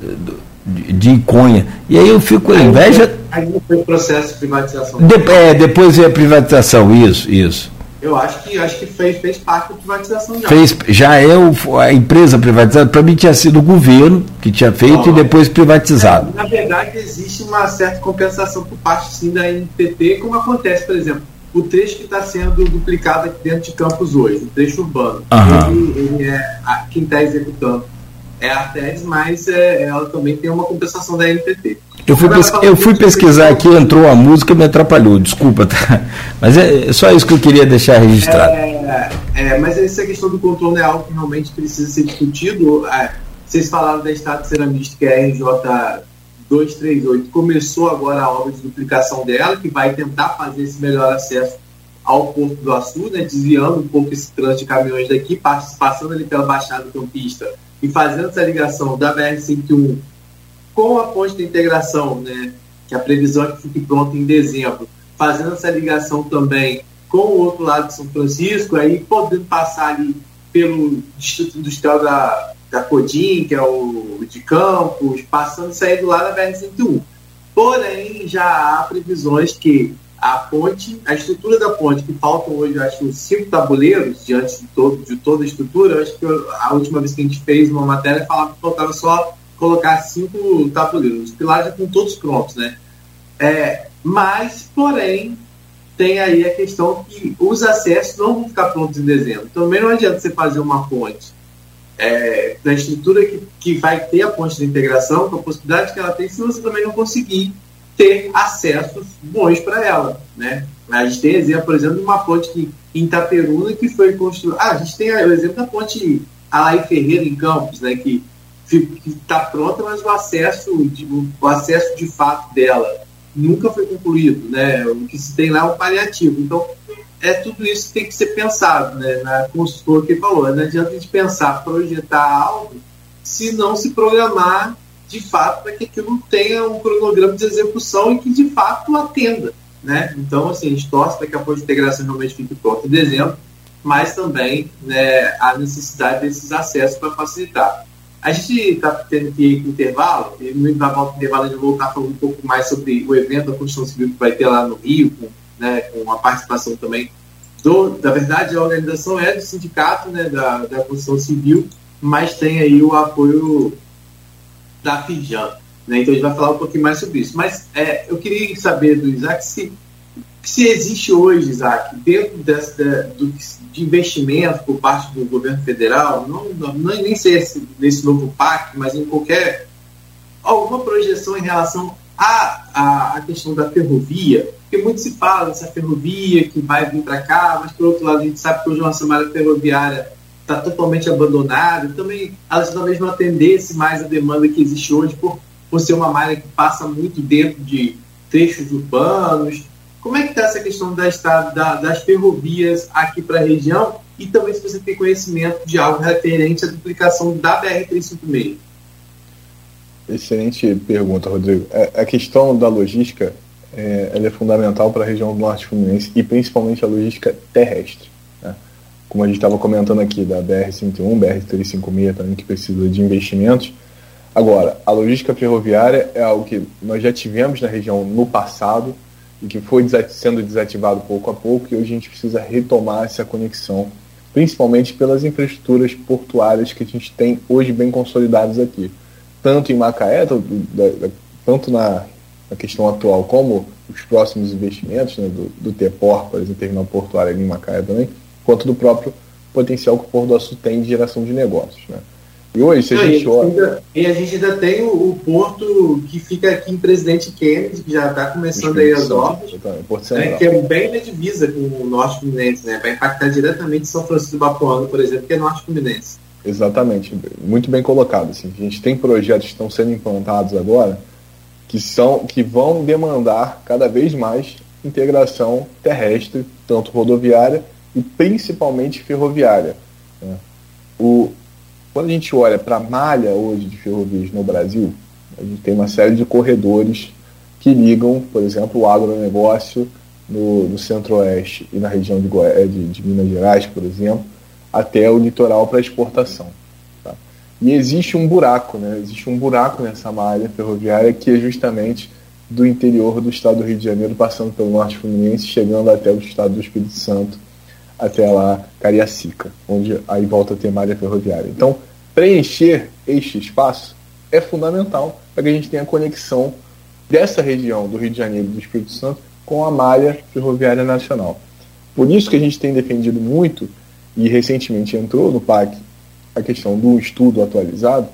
do, de Iconha. E aí eu fico com inveja.
Aí foi o processo de privatização.
De, é, depois veio a privatização, isso, isso.
Eu acho que acho que fez, fez parte da privatização já.
Fez, já é o, a empresa privatizada, para mim tinha sido o governo que tinha feito Não, e depois privatizado.
É, na verdade, existe uma certa compensação por parte sim da NTT, como acontece, por exemplo, o trecho que está sendo duplicado aqui dentro de Campos hoje, o trecho urbano.
Uhum.
Ele, ele, é a, quem está executando é a Arteres, mas é, ela também tem uma compensação da NTT.
Eu fui, eu fui pesquisar aqui, entrou a música me atrapalhou, desculpa, tá? Mas é só isso que eu queria deixar registrado.
É, é, mas essa questão do contorno é algo que realmente precisa ser discutido. É, vocês falaram da Estado Ceramística, é a RJ 238. Começou agora a obra de duplicação dela, que vai tentar fazer esse melhor acesso ao Porto do Açu, né, desviando um pouco esse trânsito de caminhões daqui, passando ali pela Baixada Campista e fazendo essa ligação da BR-101 com a ponte de integração, né, que a previsão é que fique pronta em dezembro, fazendo essa ligação também com o outro lado de São Francisco, aí podendo passar ali pelo Distrito Industrial da, da Codim, que é o de Campos, passando sair do lado da BR-101. Porém, já há previsões que a ponte, a estrutura da ponte, que faltam hoje, acho, cinco tabuleiros diante de, todo, de toda a estrutura, acho que a última vez que a gente fez uma matéria falava que faltava só colocar cinco tabuleiros. Os pilares já estão todos prontos, né? É, mas, porém, tem aí a questão que os acessos não vão ficar prontos em dezembro. Então, também não adianta você fazer uma ponte é, da estrutura que, que vai ter a ponte de integração, com a possibilidade que ela tem, se você também não conseguir ter acessos bons para ela, né? A gente tem exemplo, por exemplo, de uma ponte que, em Itaperuna que foi construída. Ah, a gente tem o exemplo da ponte Alain Ferreira em Campos, né? Que está pronta, mas o acesso, de, o acesso de fato dela nunca foi concluído, né? O que se tem lá é um paliativo. Então, é tudo isso que tem que ser pensado, né? Na consultora que falou, não adianta a gente pensar, projetar algo, se não se programar de fato para que aquilo tenha um cronograma de execução e que de fato atenda, né? Então, assim, a gente torce para que a ponte de integração realmente fique pronta em dezembro, mas também né, a necessidade desses acessos para facilitar. A gente está tendo que ir para o intervalo, e no intervalo a gente voltar falando um pouco mais sobre o evento da Constituição Civil que vai ter lá no Rio, com, né, com a participação também do, da verdade, a organização é do sindicato né, da, da Constituição Civil, mas tem aí o apoio da FIJAN. Né? Então a gente vai falar um pouquinho mais sobre isso. Mas é, eu queria saber do Isaac se, se existe hoje, Isaac, dentro dessa, do, de investimento por parte do governo federal, não, não, nem sei se nesse novo pacto, mas em qualquer alguma projeção em relação à, à questão da ferrovia, porque muito se fala dessa ferrovia que vai vir para cá, mas por outro lado a gente sabe que hoje a nossa malha ferroviária está totalmente abandonada, também ela talvez não atendesse mais a demanda que existe hoje por, por ser uma malha que passa muito dentro de trechos urbanos. Como é que está essa questão da, da, das ferrovias aqui para a região e também se você tem conhecimento de algo referente à duplicação da BR-356?
Excelente pergunta, Rodrigo. A questão da logística é, ela é fundamental para a região do Norte Fluminense e principalmente a logística terrestre. Né? Como a gente estava comentando aqui da BR-101, BR-356 também, que precisa de investimentos. Agora, a logística ferroviária é algo que nós já tivemos na região no passado e que foi sendo desativado pouco a pouco e hoje a gente precisa retomar essa conexão, principalmente pelas infraestruturas portuárias que a gente tem hoje bem consolidadas aqui. Tanto em Macaé, tanto na a questão atual, como os próximos investimentos né, do, do TEPOR, por exemplo, terminal portuário ali em Macaé também, quanto do próprio potencial que o Porto do Açu tem de geração de negócios. Né? E hoje, se a gente olha.
E a gente ainda tem o, o, porto que fica aqui em Presidente Kennedy, que já está começando aí as obras, né, que é bem na divisa com o Norte Fluminense, né? vai impactar diretamente São Francisco do Bapuano, por exemplo, que é Norte Fluminense.
Exatamente, muito bem colocado. Assim. A gente tem projetos que estão sendo implantados agora que, são, que vão demandar cada vez mais integração terrestre, tanto rodoviária e principalmente ferroviária. Né? O, quando a gente olha para a malha hoje de ferrovias no Brasil, a gente tem uma série de corredores que ligam, por exemplo, o agronegócio no, no centro-oeste e na região de, de, de Minas Gerais, por exemplo, até o litoral para exportação. E existe um buraco, né? Existe um buraco nessa malha ferroviária que é justamente do interior do estado do Rio de Janeiro, passando pelo norte fluminense, chegando até o estado do Espírito Santo, até lá Cariacica, onde aí volta a ter malha ferroviária. Então, preencher este espaço é fundamental para que a gente tenha conexão dessa região do Rio de Janeiro e do Espírito Santo com a malha ferroviária nacional. Por isso que a gente tem defendido muito, e recentemente entrou no PAC a questão do estudo atualizado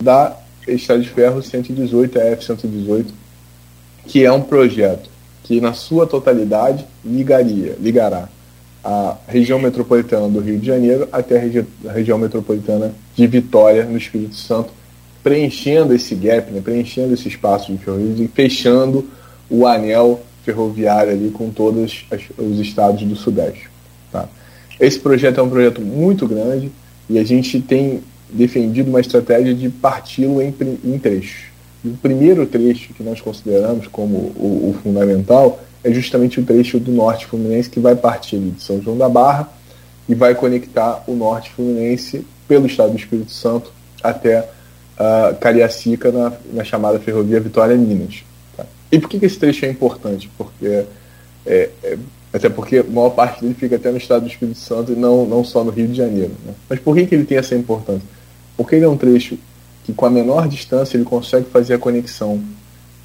da Estrada de Ferro 118, a F-118, que é um projeto que, na sua totalidade, ligaria, ligará a região metropolitana do Rio de Janeiro até a, regi a região metropolitana de Vitória, no Espírito Santo, preenchendo esse gap, né, preenchendo esse espaço de ferrovia e fechando o anel ferroviário ali com todos os estados do Sudeste. Esse projeto é um projeto muito grande, e a gente tem defendido uma estratégia de parti-lo em, em trechos. E o primeiro trecho que nós consideramos como o, o, fundamental é justamente o trecho do norte fluminense que vai partir de São João da Barra e vai conectar o norte fluminense pelo estado do Espírito Santo até uh, Cariacica na, na, chamada ferrovia Vitória Minas. Tá? E por que, que esse trecho é importante? Porque é, é, até porque a maior parte dele fica até no estado do Espírito Santo e não, não só no Rio de Janeiro. Né? Mas por que, que ele tem essa importância? Porque ele é um trecho que, com a menor distância, ele consegue fazer a conexão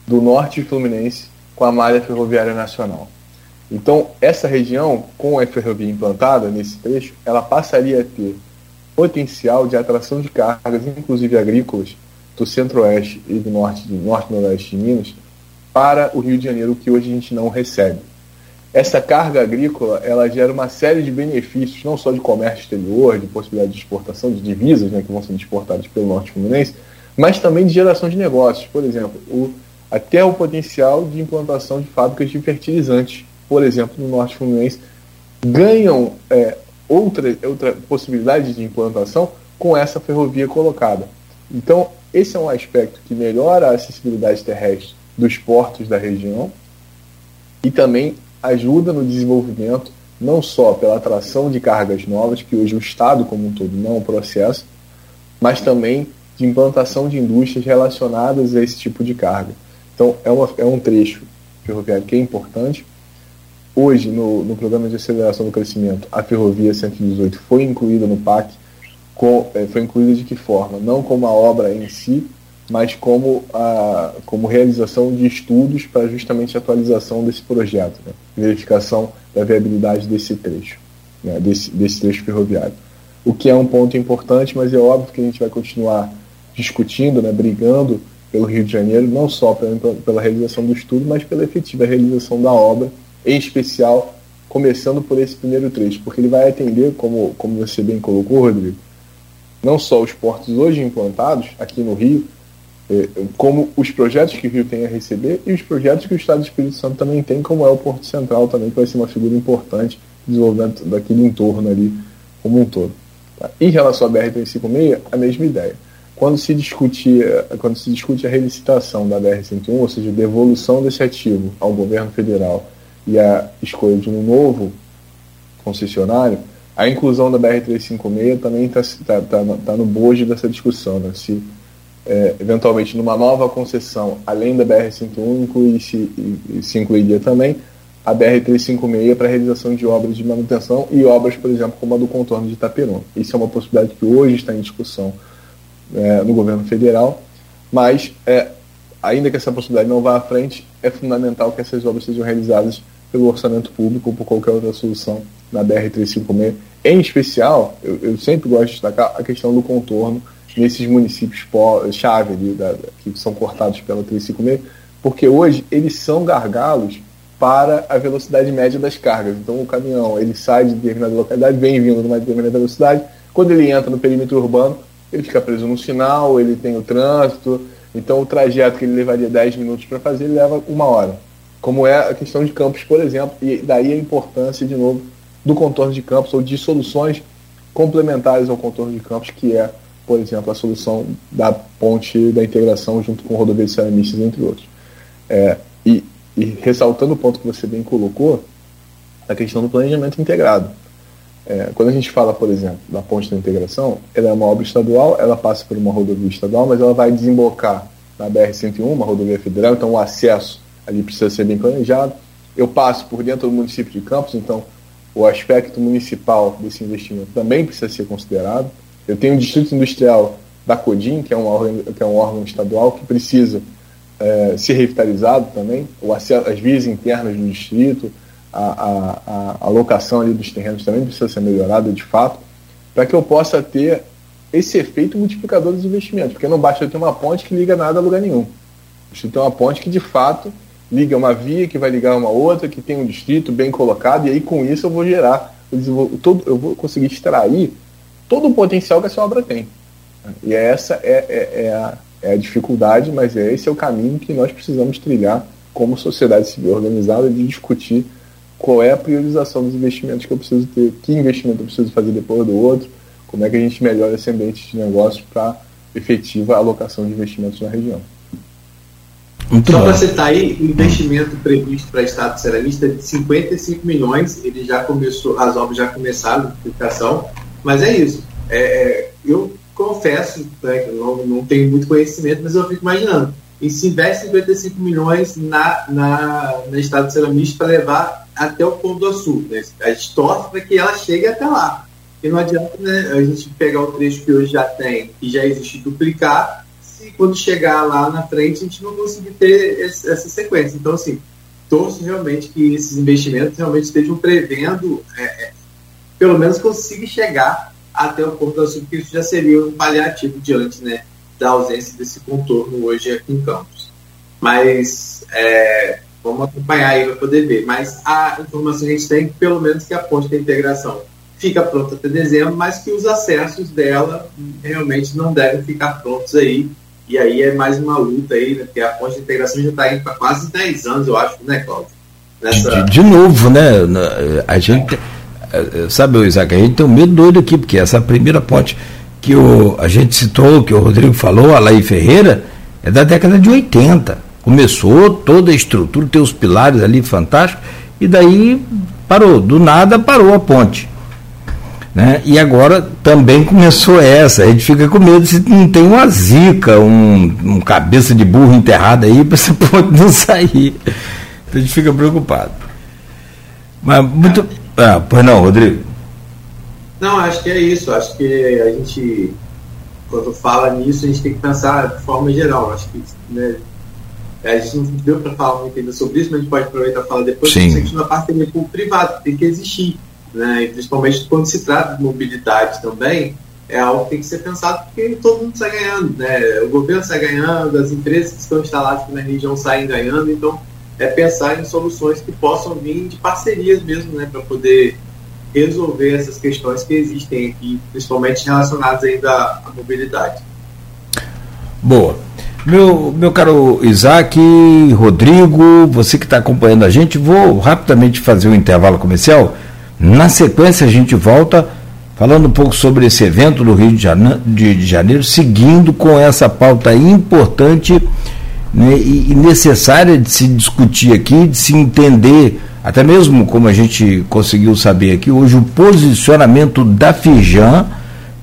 do norte fluminense com a malha ferroviária nacional. Então, essa região, com a ferrovia implantada nesse trecho, ela passaria a ter potencial de atração de cargas, inclusive agrícolas, do centro-oeste e do norte, norte-noroeste de Minas, para o Rio de Janeiro, que hoje a gente não recebe essa carga agrícola ela gera uma série de benefícios, não só de comércio exterior, de possibilidade de exportação, de divisas né, que vão sendo exportadas pelo Norte Fluminense, mas também de geração de negócios. Por exemplo, o, até o potencial de implantação de fábricas de fertilizantes, por exemplo, no Norte Fluminense, ganham é, outra, outra possibilidade de implantação com essa ferrovia colocada. Então, esse é um aspecto que melhora a acessibilidade terrestre dos portos da região e também ajuda no desenvolvimento não só pela atração de cargas novas, que hoje o Estado como um todo não é processo, mas também de implantação de indústrias relacionadas a esse tipo de carga. Então, é, uma, é um trecho ferroviário que é importante. Hoje, no, no Programa de Aceleração do Crescimento, a Ferrovia 118 foi incluída no PAC. Com, é, foi incluída de que forma? Não como a obra em si, mas como, a, como realização de estudos para justamente a atualização desse projeto, né? Verificação da viabilidade desse trecho, né? desse, desse trecho ferroviário. O que é um ponto importante, mas é óbvio que a gente vai continuar discutindo, né? brigando pelo Rio de Janeiro, não só pela, pela realização do estudo, mas pela efetiva realização da obra, em especial começando por esse primeiro trecho, porque ele vai atender, como, como você bem colocou, Rodrigo, não só os portos hoje implantados aqui no Rio, como os projetos que o Rio tem a receber e os projetos que o Estado do Espírito Santo também tem, como é o Porto Central também, que vai ser uma figura importante no desenvolvimento daquele entorno ali como um todo. Tá? Em relação à BR-356, a mesma ideia. Quando se, discute, quando se discute a relicitação da BR-101, ou seja, a devolução desse ativo ao governo federal e a escolha de um novo concessionário, a inclusão da BR-356 também está tá, tá, tá no bojo dessa discussão. Né? Se é, eventualmente numa nova concessão, além da BR-101, inclui se, se incluiria também a BR-356 para realização de obras de manutenção e obras, por exemplo, como a do contorno de Itaperuna. Isso é uma possibilidade que hoje está em discussão é, no governo federal, mas é, ainda que essa possibilidade não vá à frente, é fundamental que essas obras sejam realizadas pelo orçamento público ou por qualquer outra solução na BR-356. Em especial, eu, eu sempre gosto de destacar a questão do contorno nesses municípios chave ali, da, que são cortados pela 356, porque hoje eles são gargalos para a velocidade média das cargas. Então o caminhão ele sai de determinada localidade, vem vindo numa determinada velocidade, quando ele entra no perímetro urbano, ele fica preso no sinal, ele tem o trânsito, então o trajeto que ele levaria 10 minutos para fazer, ele leva uma hora. Como é a questão de campos, por exemplo, e daí a importância, de novo, do contorno de campos ou de soluções complementares ao contorno de campos, que é por exemplo, a solução da ponte da integração junto com rodovia de ceramistas, entre outros. É, e, e, ressaltando o ponto que você bem colocou, a questão do planejamento integrado. É, quando a gente fala, por exemplo, da ponte da integração, ela é uma obra estadual, ela passa por uma rodovia estadual, mas ela vai desembocar na BR-101, uma rodovia federal, então o acesso ali precisa ser bem planejado. Eu passo por dentro do município de Campos, então o aspecto municipal desse investimento também precisa ser considerado. Eu tenho o Distrito Industrial da CODIM, que é um órgão, que é um órgão estadual que precisa é, ser revitalizado também, o acesso, as vias internas do distrito, a, a, a alocação ali dos terrenos também precisa ser melhorada de fato, para que eu possa ter esse efeito multiplicador dos investimentos, porque não basta eu ter uma ponte que liga nada a lugar nenhum. Preciso ter uma ponte que de fato liga uma via, que vai ligar uma outra, que tem um distrito bem colocado, e aí com isso eu vou gerar, eu, todo, eu vou conseguir extrair todo o potencial que essa obra tem. E essa é, é, é, a, é a dificuldade, mas é, esse é o caminho que nós precisamos trilhar como sociedade civil organizada de discutir qual é a priorização dos investimentos que eu preciso ter, que investimento eu preciso fazer depois do outro, como é que a gente melhora esse ambiente de negócio para efetiva alocação de investimentos na região.
Muito Só para citar aí, o investimento previsto para o Estado de Ceramista é de 55 milhões, ele já começou, as obras já começaram a aplicação, mas é isso. É, é, eu confesso né, que não, não tenho muito conhecimento, mas eu fico imaginando. E se investe 55 milhões na, na, na Estado Ceramista para levar até o Pão do Sul. Né? A gente torce para que ela chegue até lá. E não adianta né, a gente pegar o trecho que hoje já tem e já existe duplicar, se quando chegar lá na frente a gente não conseguir ter esse, essa sequência. Então, assim, torço realmente que esses investimentos realmente estejam prevendo é, é pelo menos consiga chegar até o Porto do porque isso já seria um paliativo diante né, da ausência desse contorno hoje aqui em Campos. Mas é, vamos acompanhar aí para poder ver. Mas a informação que a gente tem é pelo menos que a ponte da integração fica pronta até dezembro, mas que os acessos dela realmente não devem ficar prontos aí. E aí é mais uma luta aí, né? Porque a ponte de integração já está indo para quase 10 anos, eu acho, né, Cláudio?
Nessa... De, de, novo, né? A gente. É, sabe, Isaac, a gente tem um medo doido aqui, porque essa primeira ponte que o, a gente citou, que o Rodrigo falou, a Laí Ferreira, é da década de 80. Começou toda a estrutura, tem os pilares ali fantásticos, e daí parou, do nada parou a ponte. Né? E agora também começou essa. A gente fica com medo se não tem uma zica, um, um cabeça de burro enterrado aí para essa ponte não sair. Então a gente fica preocupado. Mas muito. Ah, pois não, Rodrigo.
Não, acho que é isso. Acho que a gente, quando fala nisso, a gente tem que pensar de forma geral. Acho que né, a gente não deu para falar muito ainda sobre isso, mas a gente pode aproveitar e falar depois.
Sim.
na parceria com o privado, tem que existir. Né? E principalmente quando se trata de mobilidade também, é algo que tem que ser pensado porque todo mundo sai ganhando. Né? O governo sai ganhando, as empresas que estão instaladas na região saem ganhando. Então, é pensar em soluções que possam vir de parcerias mesmo, né? para poder resolver essas questões que existem aqui, principalmente relacionadas ainda à mobilidade.
Boa. Meu, meu caro Isaac, Rodrigo, você que está acompanhando a gente, vou rapidamente fazer um intervalo comercial. Na sequência, a gente volta falando um pouco sobre esse evento do Rio de Janeiro, de Janeiro seguindo com essa pauta importante né, e necessária de se discutir aqui, de se entender até mesmo como a gente conseguiu saber aqui hoje, o posicionamento da Fijan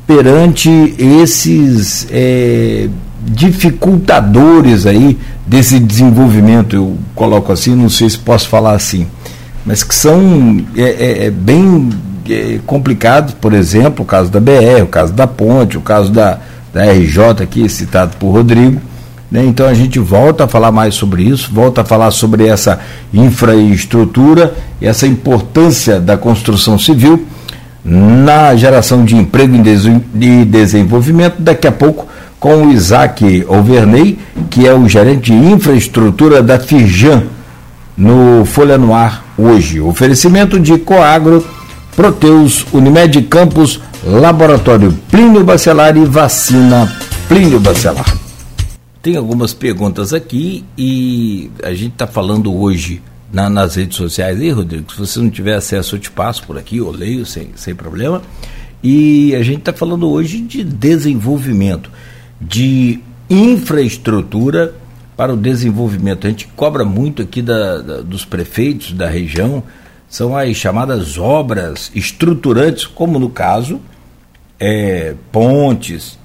perante esses é, dificultadores aí desse desenvolvimento, eu coloco assim, não sei se posso falar assim, mas que são é, é, é bem é, complicados, por exemplo, o caso da BR, o caso da ponte, o caso da, da RJ aqui, citado por Rodrigo, né? Então a gente volta a falar mais sobre isso, volta a falar sobre essa infraestrutura e essa importância da construção civil na geração de emprego e desenvolvimento. Daqui a pouco com o Isaac Overney, que é o gerente de infraestrutura da Fijan, no Folha no Ar hoje. Oferecimento de Coagro, Proteus, Unimed Campos, Laboratório Plínio Bacelar e Vacina Plínio Bacelar. Tem algumas perguntas aqui e a gente está falando hoje na, nas redes sociais. aí, Rodrigo, se você não tiver acesso, eu te passo por aqui, eu leio sem, sem problema. E a gente está falando hoje de desenvolvimento, de infraestrutura para o desenvolvimento. A gente cobra muito aqui da, da, dos prefeitos da região, são as chamadas obras estruturantes, como no caso, é, pontes,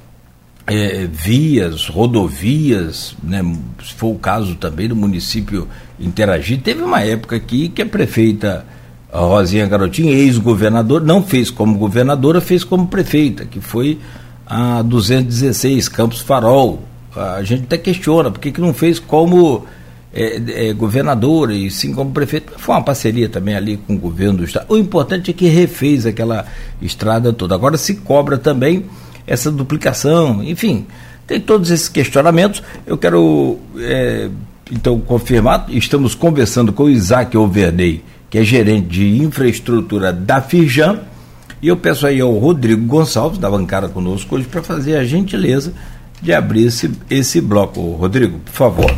é, vias, rodovias, né, se for o caso também do município interagir. Teve uma época aqui que a prefeita Rosinha Garotinho, ex-governadora, não fez como governadora, fez como prefeita, que foi a 216, Campos Farol. A gente até questiona, por que, que não fez como é, é, governadora e sim como prefeito? Foi uma parceria também ali com o governo do estado. O importante é que refez aquela estrada toda. Agora se cobra também essa duplicação, enfim, tem todos esses questionamentos. Eu quero, é, então, confirmar, estamos conversando com o Isaac Overney, que é gerente de infraestrutura da Firjan, e eu peço aí ao Rodrigo Gonçalves, da bancada conosco hoje, para fazer a gentileza de abrir esse, esse bloco. Rodrigo, por favor.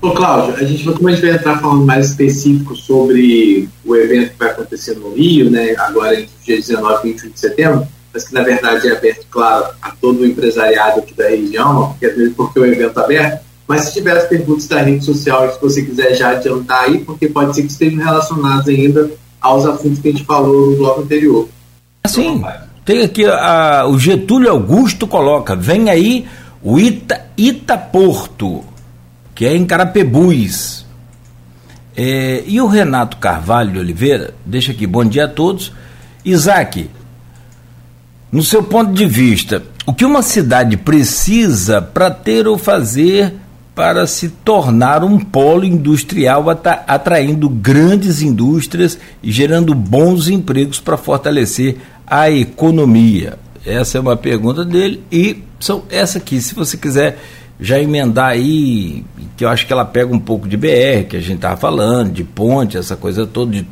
Ô, Cláudio, a gente, como a gente vai entrar falando mais específico sobre o evento que vai acontecer no Rio, né, agora entre os dias 19 e 21 de setembro, mas que na verdade é aberto, claro, a todo o empresariado aqui da região, porque, porque o evento é aberto. Mas se tiver as perguntas da rede social, se você quiser já adiantar aí, porque pode ser que estejam relacionados ainda aos assuntos que a gente falou no bloco anterior.
Sim, tem aqui a, o Getúlio Augusto coloca, vem aí o Ita, Itaporto, que é em Carapebus. É, e o Renato Carvalho de Oliveira, deixa aqui, bom dia a todos. Isaac, no seu ponto de vista, o que uma cidade precisa para ter ou fazer para se tornar um polo industrial atraindo grandes indústrias e gerando bons empregos para fortalecer a economia? Essa é uma pergunta dele e são essa aqui, se você quiser já emendar aí, que eu acho que ela pega um pouco de BR, que a gente estava falando, de ponte, essa coisa toda, de,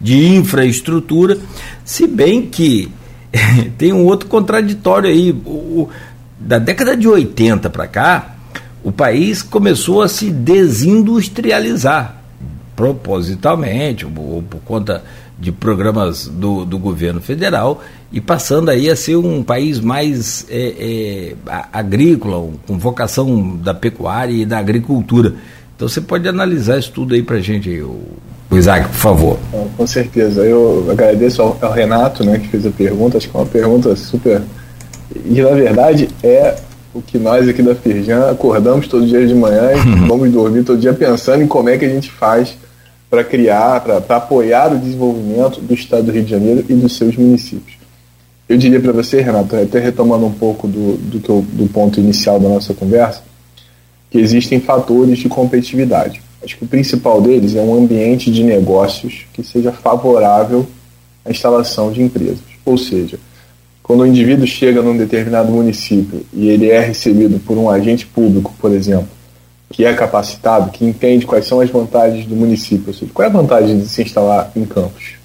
de infraestrutura, se bem que tem um outro contraditório aí. O, o, da década de 80 para cá, o país começou a se desindustrializar propositalmente, ou, por conta de programas do, do governo federal, e passando aí a ser um país mais é, é, agrícola, com vocação da pecuária e da agricultura. Então você pode analisar isso tudo aí para gente. O Isaac, por favor.
Com certeza. Eu agradeço ao, ao, Renato, né, que fez a pergunta. Acho que é uma pergunta super. E na verdade é o que nós aqui da Firjan acordamos todos os dias de manhã e vamos dormir todo dia pensando em como é que a gente faz para criar, para apoiar o desenvolvimento do Estado do Rio de Janeiro e dos seus municípios. Eu diria para você, Renato, até retomando um pouco do, do, eu, do ponto inicial da nossa conversa, que existem fatores de competitividade. Acho que o principal deles é um ambiente de negócios que seja favorável à instalação de empresas. Ou seja, quando o indivíduo chega num determinado município e ele é recebido por um agente público, por exemplo, que é capacitado, que entende quais são as vantagens do município, ou seja, qual é a vantagem de se instalar em campos?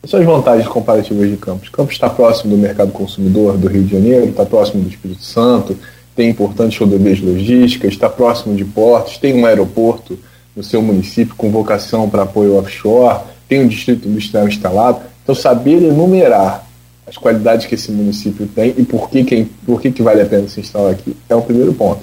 Quais são as vantagens comparativas de Campos? Campos está próximo do mercado consumidor do Rio de Janeiro, está próximo do Espírito Santo, tem importantes rodovias logísticas, está próximo de portos, tem um aeroporto no seu município com vocação para apoio offshore, tem um distrito industrial instalado. Então, saber enumerar as qualidades que esse município tem e por que, que, por que, que vale a pena se instalar aqui é o primeiro ponto.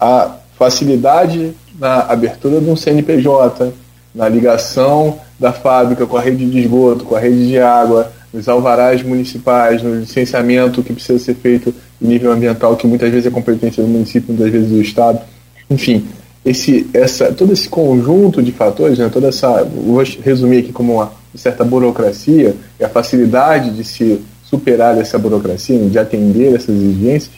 A facilidade na abertura de um CNPJ, na ligação da fábrica com a rede de esgoto, com a rede de água, nos alvarás municipais, no licenciamento que precisa ser feito em nível ambiental, que muitas vezes é competência do município, muitas vezes do Estado. Enfim, esse, essa, todo esse conjunto de fatores, né, toda essa, vou resumir aqui como uma certa burocracia e a facilidade de se superar essa burocracia, de atender essas exigências,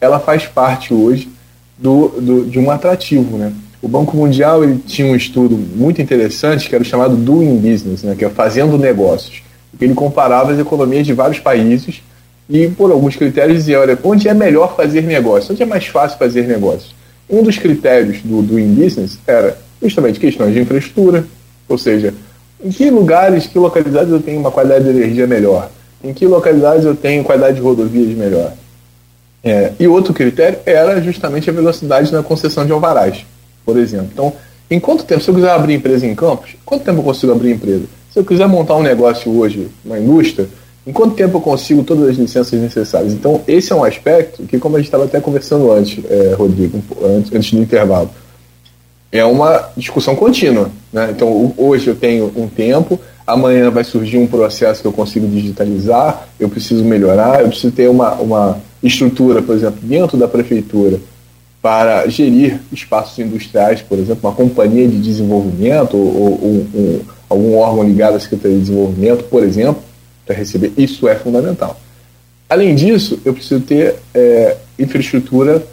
ela faz parte hoje do, do, de um atrativo, né? O Banco Mundial ele tinha um estudo muito interessante que era o chamado Doing Business, né, que é fazendo negócios. Ele comparava as economias de vários países e, por alguns critérios, dizia: olha, onde é melhor fazer negócio? Onde é mais fácil fazer negócio? Um dos critérios do Doing Business era justamente questões de infraestrutura, ou seja, em que lugares, que localidades eu tenho uma qualidade de energia melhor? Em que localidades eu tenho qualidade de rodovias melhor? É, e outro critério era justamente a velocidade na concessão de alvarás por exemplo. Então, em quanto tempo, se eu quiser abrir empresa em Campos, quanto tempo eu consigo abrir empresa? Se eu quiser montar um negócio hoje, uma indústria, em quanto tempo eu consigo todas as licenças necessárias? Então, esse é um aspecto que, como a gente estava até conversando antes, é, Rodrigo, antes, antes do intervalo, é uma discussão contínua. Né? Então, hoje eu tenho um tempo, amanhã vai surgir um processo que eu consigo digitalizar, eu preciso melhorar, eu preciso ter uma, uma estrutura, por exemplo, dentro da prefeitura, para gerir espaços industriais, por exemplo, uma companhia de desenvolvimento ou, ou um, algum órgão ligado à Secretaria de Desenvolvimento, por exemplo, para receber, isso é fundamental. Além disso, eu preciso ter é, infraestrutura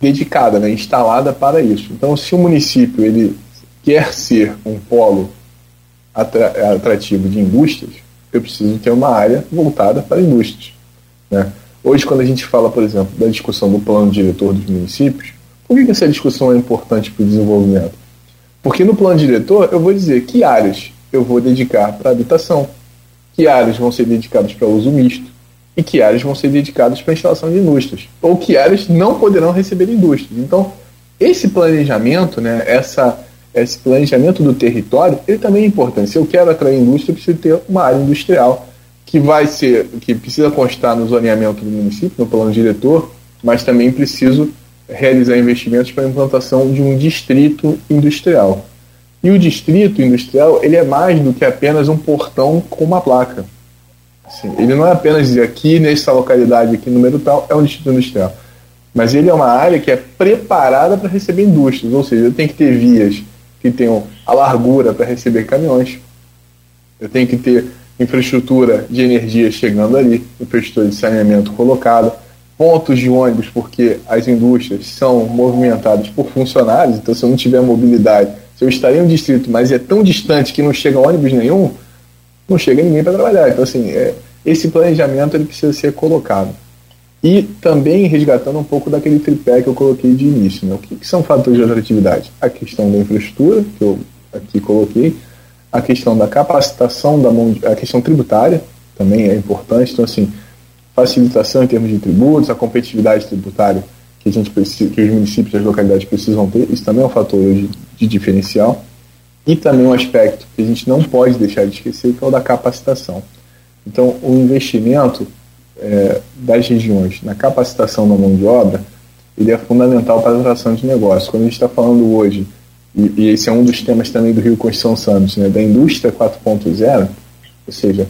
dedicada, né, instalada para isso. Então, se o município ele quer ser um polo atrativo de indústrias, eu preciso ter uma área voltada para indústrias. Né? Hoje, quando a gente fala, por exemplo, da discussão do plano diretor dos municípios, por que essa discussão é importante para o desenvolvimento? Porque no plano diretor eu vou dizer que áreas eu vou dedicar para habitação, que áreas vão ser dedicadas para uso misto e que áreas vão ser dedicadas para instalação de indústrias, ou que áreas não poderão receber indústrias. Então, esse planejamento, né, essa, esse planejamento do território, ele também é importante. Se eu quero atrair indústria, eu preciso ter uma área industrial que vai ser, que precisa constar no zoneamento do município, no plano diretor, mas também preciso realizar investimentos para a implantação de um distrito industrial. E o distrito industrial ele é mais do que apenas um portão com uma placa. Assim, ele não é apenas aqui nessa localidade, aqui número tal, é um distrito industrial. Mas ele é uma área que é preparada para receber indústrias, ou seja, eu tenho que ter vias que tenham a largura para receber caminhões. Eu tenho que ter infraestrutura de energia chegando ali, infraestrutura de saneamento colocada, pontos de ônibus, porque as indústrias são movimentadas por funcionários, então se eu não tiver mobilidade, se eu estar em um distrito, mas é tão distante que não chega ônibus nenhum, não chega ninguém para trabalhar. Então, assim, é, esse planejamento ele precisa ser colocado. E também resgatando um pouco daquele tripé que eu coloquei de início. Né? O que, que são fatores de atratividade? A questão da infraestrutura, que eu aqui coloquei, a questão da capacitação da mão, a questão tributária também é importante. Então, assim, facilitação em termos de tributos, a competitividade tributária que a gente precisa, que os municípios e as localidades precisam ter, isso também é um fator de, de diferencial. E também um aspecto que a gente não pode deixar de esquecer, que é o da capacitação. Então, o investimento é, das regiões na capacitação da mão de obra, ele é fundamental para a atração de negócios. Quando a gente está falando hoje e, e, esse é um dos temas também do Rio Construção Santos, né, da indústria 4.0, ou seja,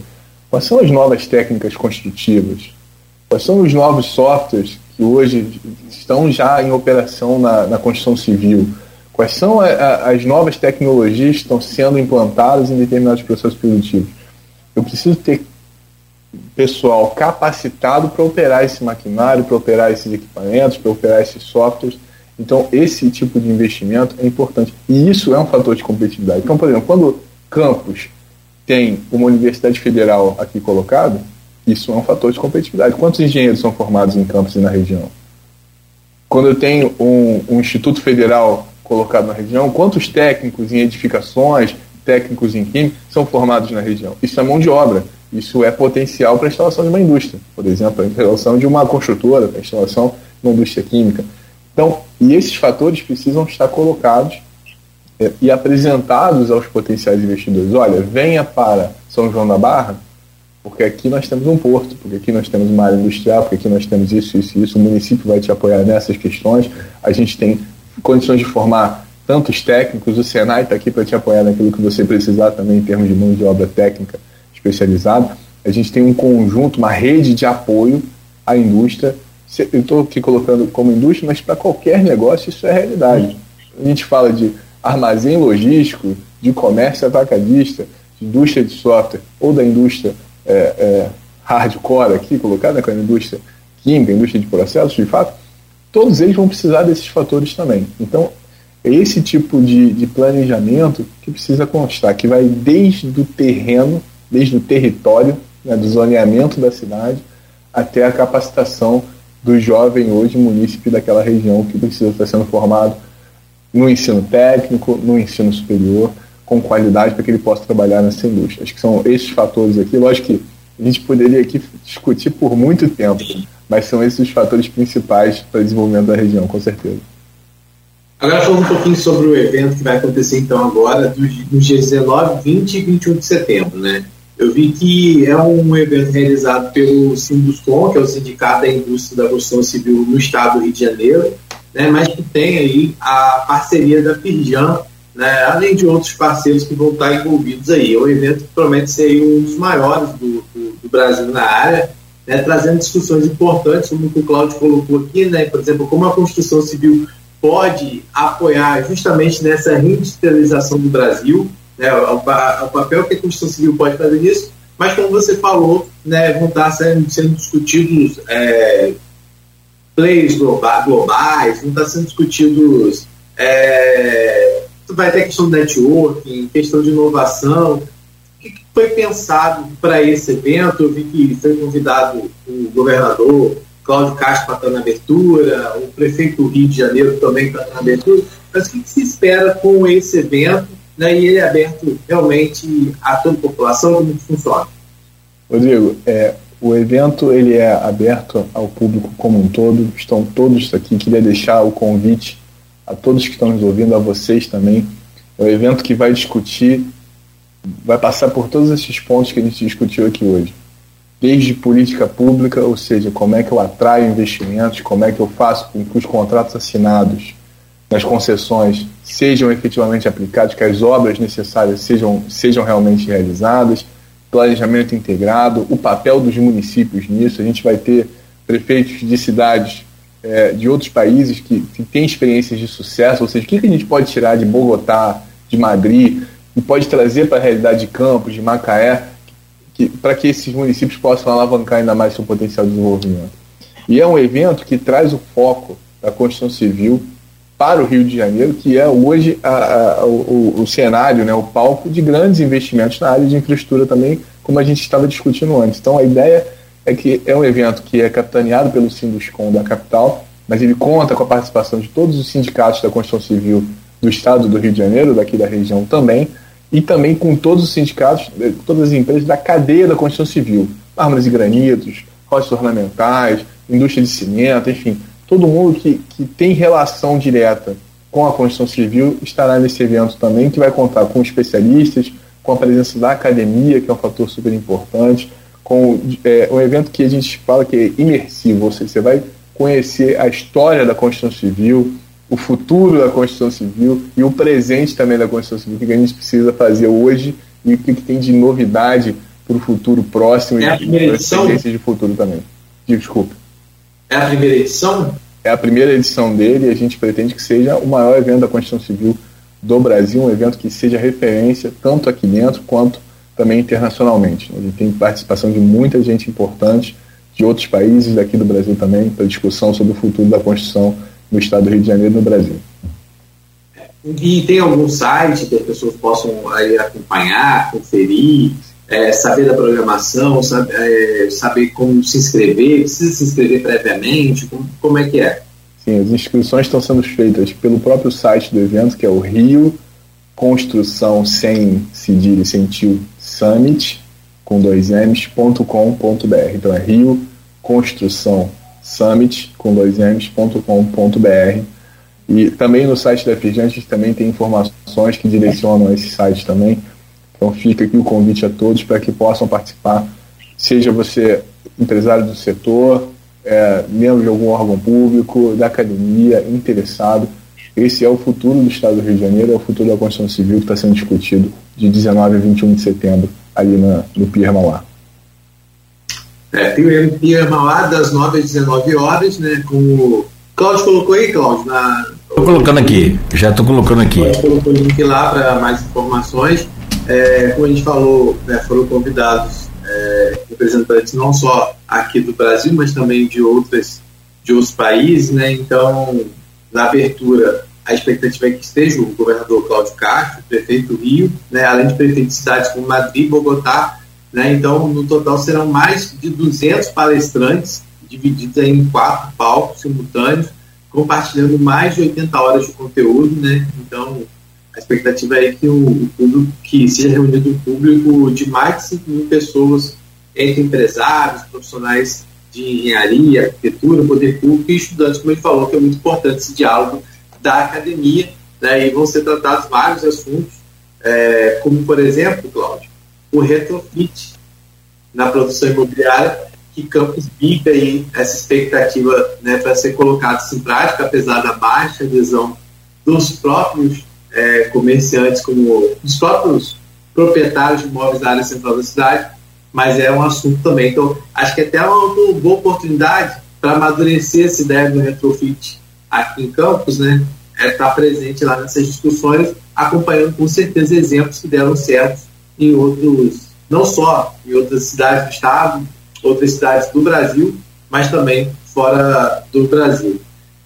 quais são as novas técnicas construtivas, quais são os novos softwares que hoje estão já em operação na, na construção civil, quais são a, a, as novas tecnologias que estão sendo implantadas em determinados processos produtivos. Eu preciso ter pessoal capacitado para operar esse maquinário, para operar esses equipamentos, para operar esses softwares então, esse tipo de investimento é importante. E isso é um fator de competitividade. Então, por exemplo, quando Campos tem uma universidade federal aqui colocada, isso é um fator de competitividade. Quantos engenheiros são formados em Campos e na região? Quando eu tenho um, um instituto federal colocado na região, quantos técnicos em edificações, técnicos em química são formados na região? Isso é mão de obra. Isso é potencial para a instalação de uma indústria, por exemplo, a instalação de uma construtora, a instalação de uma indústria química. Então, e esses fatores precisam estar colocados é, e apresentados aos potenciais investidores. Olha, venha para São João da Barra, porque aqui nós temos um porto, porque aqui nós temos uma área industrial, porque aqui nós temos isso, isso isso. O município vai te apoiar nessas questões. A gente tem condições de formar tantos técnicos, o Senai está aqui para te apoiar naquilo que você precisar também em termos de mão de obra técnica especializada. A gente tem um conjunto, uma rede de apoio à indústria eu estou aqui colocando como indústria, mas para qualquer negócio isso é realidade. A gente fala de armazém logístico, de comércio atacadista, de indústria de software ou da indústria é, é, hardcore aqui, colocada com a indústria química, indústria de processos, de fato, todos eles vão precisar desses fatores também. Então, é esse tipo de, de planejamento que precisa constar, que vai desde o terreno, desde o território, né, do zoneamento da cidade, até a capacitação do jovem hoje munícipe daquela região que precisa estar sendo formado no ensino técnico, no ensino superior, com qualidade para que ele possa trabalhar nessa indústria. Acho que são esses fatores aqui. Lógico que a gente poderia aqui discutir por muito tempo, mas são esses os fatores principais para o desenvolvimento da região, com certeza.
Agora falando um pouquinho sobre o evento que vai acontecer então agora, nos dias 19, 20 e 21 de setembro, né? Eu vi que é um evento realizado pelo Sinduscom, que é o Sindicato da Indústria da Construção Civil no Estado do Rio de Janeiro, né, mas que tem aí a parceria da Firjan, né, além de outros parceiros que vão estar envolvidos aí. É um evento que promete ser um dos maiores do, do, do Brasil na área, né, trazendo discussões importantes, como o Cláudio colocou aqui, né, por exemplo, como a construção civil pode apoiar justamente nessa reindustrialização do Brasil, né, o, o, papel que a Constituição Civil pode fazer nisso, mas como você falou, né, vão estar sendo, sendo discutidos é, players globais, vão estar sendo discutidos. É, vai ter questão de networking, questão de inovação. O que foi pensado para esse evento? Eu vi que foi convidado o governador Cláudio Castro para estar na abertura, o prefeito do Rio de Janeiro também para estar na abertura. Mas o que se espera com esse evento? né, e ele é aberto realmente a toda a população, como funciona?
Rodrigo, é, o evento ele é aberto ao público como um todo, estão todos aqui, queria deixar o convite a todos que estão nos ouvindo, a vocês também. É um evento que vai discutir, vai passar por todos esses pontos que a gente discutiu aqui hoje. Desde política pública, ou seja, como é que eu atraio investimentos, como é que eu faço com que os contratos assinados nas concessões sejam efetivamente aplicados, que as obras necessárias sejam, sejam realmente realizadas, planejamento integrado, o papel dos municípios nisso. A gente vai ter prefeitos de cidades é, de outros países que, que têm experiências de sucesso, ou seja, o que, que a gente pode tirar de Bogotá, de Madrid, e pode trazer para a realidade de Campos, de Macaé, para que esses municípios possam alavancar ainda mais seu potencial de desenvolvimento. E é um evento que traz o foco da construção civil para o Rio de Janeiro, que é hoje a, a, o, o, cenário, né, o palco de grandes investimentos na área de infraestrutura também, como a gente estava discutindo antes. Então a ideia é que é um evento que é capitaneado pelo Sinduscom da capital, mas ele conta com a participação de todos os sindicatos da construção civil do estado do Rio de Janeiro, daqui da região também, e também com todos os sindicatos, eh, todas as empresas da cadeia da construção civil, árvores e granitos, rochas ornamentais, indústria de cimento, enfim, todo mundo que, que tem relação direta com a construção civil estará nesse evento também, que vai contar com especialistas, com a presença da academia, que é um fator super importante, com é, um evento que a gente fala que é imersivo, ou seja, você vai conhecer a história da construção civil, o futuro da Constituição Civil e o presente também da Constituição Civil, o que a gente precisa fazer hoje e o que, tem de novidade para o futuro próximo
é
e tendências de futuro também. Desculpa.
É a primeira edição?
É a primeira edição dele e a gente pretende que seja o maior evento da Constituição Civil do Brasil, um evento que seja referência tanto aqui dentro quanto também internacionalmente. A gente tem participação de muita gente importante de outros países, daqui do Brasil também, para discussão sobre o futuro da Constituição no Estado do Rio de Janeiro e no Brasil.
E tem algum site que as pessoas possam aí, acompanhar, conferir, é, saber da programação, saber, é, saber como se inscrever? Precisa se inscrever previamente? Como, como é que é?
Sim, as inscrições estão sendo feitas pelo próprio site do evento, que é o Rio Construção sem cedilha sem tio Summit, com dois M's.com.br. Então é Rio Construção Summit, com dois M's.com.br. E também no site da gente também tem informações que direcionam esse site também. Então fica aqui o convite a todos para que possam participar, seja você empresário do setor, é, membro de algum órgão público, da academia, interessado. Esse é o futuro do Estado do Rio de Janeiro, é o futuro da Constituição Civil que está sendo discutido de 19 a 21 de setembro ali na, no Pier Mauá.
É, tem o Pier Mauá das 9 às 19 horas, né, com o Cláudio colocou aí, Cláudio, na...
Estou colocando aqui, já estou colocando aqui.
Colocou o link lá para mais informações. É, como a gente falou, né, foram convidados é, representantes não só aqui do Brasil, mas também de outras de outros países, né? Então, na abertura, a expectativa é que esteja o governador Cláudio Castro, prefeito do Rio, né? Além de prefeitos de cidades como Madrid, Bogotá, né? Então, no total serão mais de 200 palestrantes divididos em quatro palcos simultâneos, compartilhando mais de 80 horas de conteúdo, né? Então, a expectativa é que o, público, que seja reunido um público de mais de 5 mil pessoas, entre empresários, profissionais de engenharia, arquitetura, poder público e estudantes, como ele falou, que é muito importante esse diálogo da academia, né, e vão ser tratados vários assuntos, é, como, por exemplo, Cláudio, o retrofit na produção imobiliária, que Campos vive aí essa expectativa né, para ser colocado em prática, apesar da baixa adesão dos próprios é, comerciantes, como os próprios proprietários de imóveis da área central da cidade, mas é um assunto também. Então, acho que é até uma boa oportunidade para amadurecer essa ideia do retrofit aqui em Campos, né? É presente lá nessas discussões, acompanhando com certeza exemplos que deram certo em outros, não só em outras cidades do estado, outras cidades do Brasil, mas também fora do Brasil.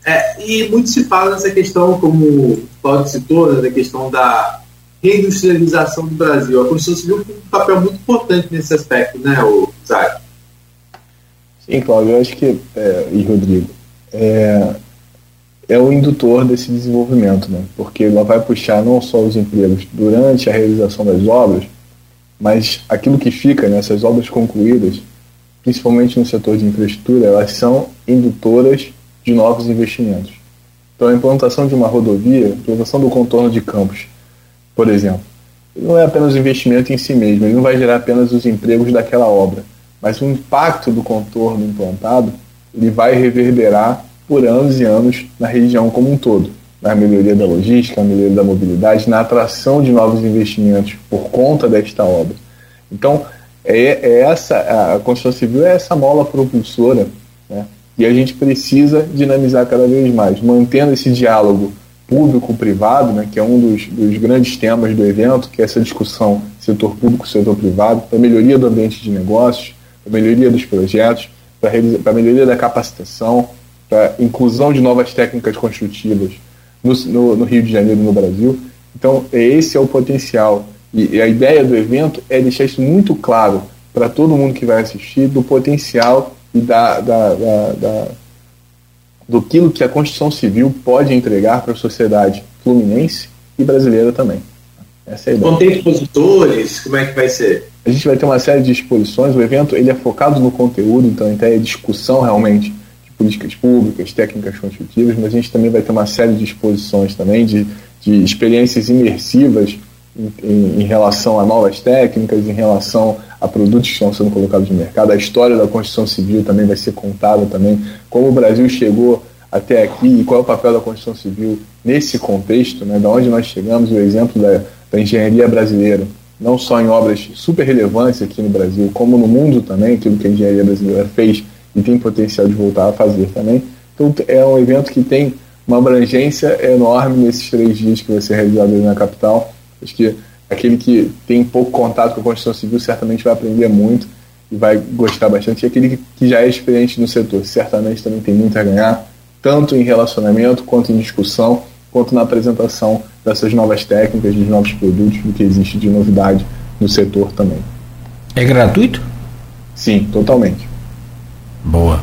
É, e muito se fala nessa questão, como o Claudio citou, né, da questão da reindustrialização do Brasil. A Constituição Civil tem um papel muito importante nesse aspecto, né, o Zay?
Sim, Cláudio, eu acho que, é, e Rodrigo, é, é o indutor desse desenvolvimento, né? porque ela vai puxar não só os empregos durante a realização das obras, mas aquilo que fica nessas obras concluídas, principalmente no setor de infraestrutura, elas são indutoras de novos investimentos. Então, a implantação de uma rodovia, a implantação do contorno de campos, por exemplo, não é apenas o investimento em si mesmo, ele não vai gerar apenas os empregos daquela obra, mas o impacto do contorno implantado ele vai reverberar por anos e anos na região como um todo, na melhoria da logística, na melhoria da mobilidade, na atração de novos investimentos por conta desta obra. Então, é, é essa a construção civil é essa mola propulsora né, e a gente precisa dinamizar cada vez mais, mantendo esse diálogo público-privado, né, que é um dos, dos, grandes temas do evento, que é essa discussão setor público-setor privado, para melhoria do ambiente de negócios, para melhoria dos projetos, para a melhoria da capacitação, para a inclusão de novas técnicas construtivas no, no, no, Rio de Janeiro e no Brasil. Então, esse é o potencial. E, e a ideia do evento é deixar isso muito claro para todo mundo que vai assistir do potencial e da, da, da, da do que a Constituição Civil pode entregar para a sociedade fluminense e brasileira também.
Essa é a ideia. Vão ter expositores? Como é que vai ser?
A gente vai ter uma série de exposições. O evento ele é focado no conteúdo, então então é discussão realmente políticas públicas, técnicas construtivas, mas a gente também vai ter uma série de exposições também de, de experiências imersivas em, em, em relação a novas técnicas, em relação a produtos que estão sendo colocados no mercado. A história da construção civil também vai ser contada também, como o Brasil chegou até aqui e qual é o papel da construção civil nesse contexto, né, da onde nós chegamos, o exemplo da, da engenharia brasileira, não só em obras super relevantes aqui no Brasil, como no mundo também, aquilo que a engenharia brasileira fez e tem potencial de voltar a fazer também. Então é um evento que tem uma abrangência enorme nesses três dias que vai ser realizado na capital. Acho que aquele que tem pouco contato com a construção civil certamente vai aprender muito e vai gostar bastante. E aquele que já é experiente no setor certamente também tem muito a ganhar, tanto em relacionamento, quanto em discussão, quanto na apresentação dessas novas técnicas, dos novos produtos, do que existe de novidade no setor também.
É gratuito?
Sim, totalmente.
Boa.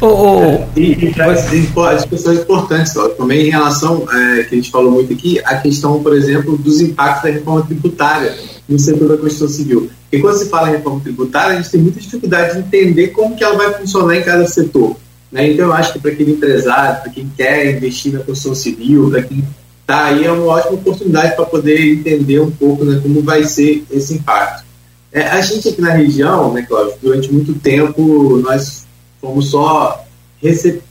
Oh, oh, é, e, e traz discussões importantes ó, também em relação, é, que a gente falou muito aqui, a questão, por exemplo, dos impactos da reforma tributária no setor da construção civil. Porque quando se fala em reforma tributária, a gente tem muita dificuldade de entender como que ela vai funcionar em cada setor. Né? Então, eu acho que para aquele empresário, para quem quer investir na construção civil, para quem está aí, é uma ótima oportunidade para poder entender um pouco né, como vai ser esse impacto. É, a gente aqui na região, né, Cláudio, durante muito tempo nós fomos só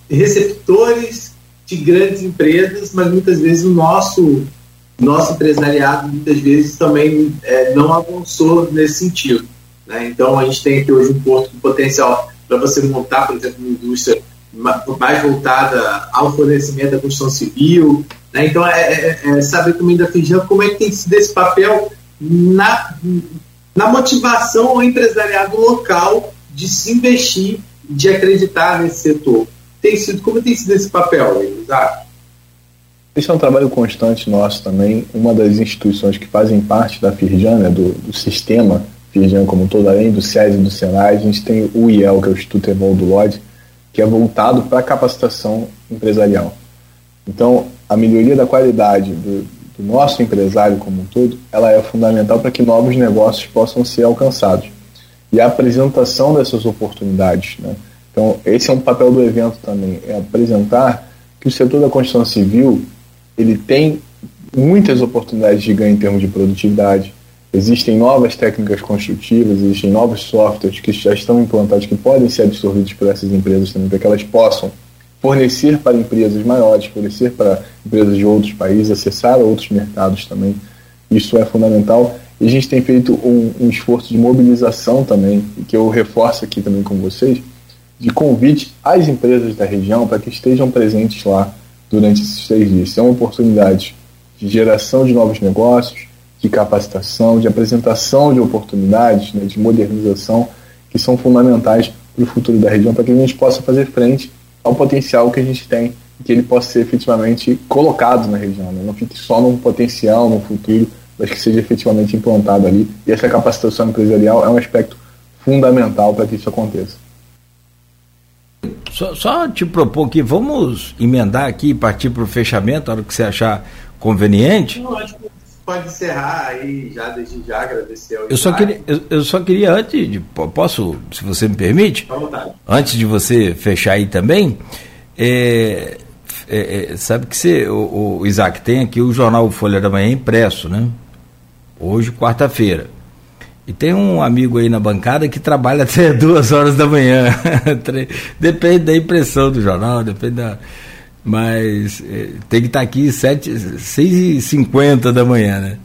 receptores de grandes empresas, mas muitas vezes o nosso nosso empresariado muitas vezes também é, não avançou nesse sentido. Né? Então a gente tem aqui hoje um porto com potencial para você montar, por exemplo, uma indústria mais voltada ao fornecimento da construção civil. Né? Então é, é, é, saber também da Fijan como é que tem sido esse papel na, na motivação ao empresariado local de se investir, de acreditar nesse setor. Tem sido, como tem sido esse papel, Isaac?
Esse é um trabalho constante nosso também. Uma das instituições que fazem parte da Firjan, né, do, do sistema Firjan como um todo, além do SES e do SENAI, a gente tem o IEL, que é o Instituto Evaldo Lodge, que é voltado para a capacitação empresarial. Então, a melhoria da qualidade do, do nosso empresário como um todo, ela é fundamental para que novos negócios possam ser alcançados. E a apresentação dessas oportunidades. Né? Então, esse é um papel do evento também, é apresentar que o setor da construção civil ele tem muitas oportunidades de ganho em termos de produtividade. Existem novas técnicas construtivas, existem novos softwares que já estão implantados, que podem ser absorvidos por essas empresas também, para que elas possam fornecer para empresas maiores, fornecer para empresas de outros países, acessar outros mercados também. Isso é fundamental. E a gente tem feito um, um esforço de mobilização também, que eu reforço aqui também com vocês, de convite às empresas da região para que estejam presentes lá durante esses três dias. São oportunidades de geração de novos negócios, de capacitação, de apresentação de oportunidades, né, de modernização, que são fundamentais para o futuro da região, para que a gente possa fazer frente ao potencial que a gente tem e que ele possa ser efetivamente colocado na região, né? não fique só num potencial, no futuro, mas que seja efetivamente implantado ali. E essa capacitação empresarial é um aspecto fundamental para que isso aconteça.
Só, só, te propor que vamos emendar aqui e partir para o fechamento, a hora que você achar conveniente.
Que pode encerrar aí, já desde já agradecer ao
eu só queria eu, eu, só queria antes de posso se você me permite? Antes de você fechar aí também é, é, é, sabe que você o, o, Isaac tem aqui o jornal Folha da Manhã impresso né? Hoje quarta-feira. E tem um amigo aí na bancada que trabalha até duas horas da manhã. Depende da impressão do jornal depende da mas é, tem que estar tá aqui sete, seis e cinquenta da manhã, né?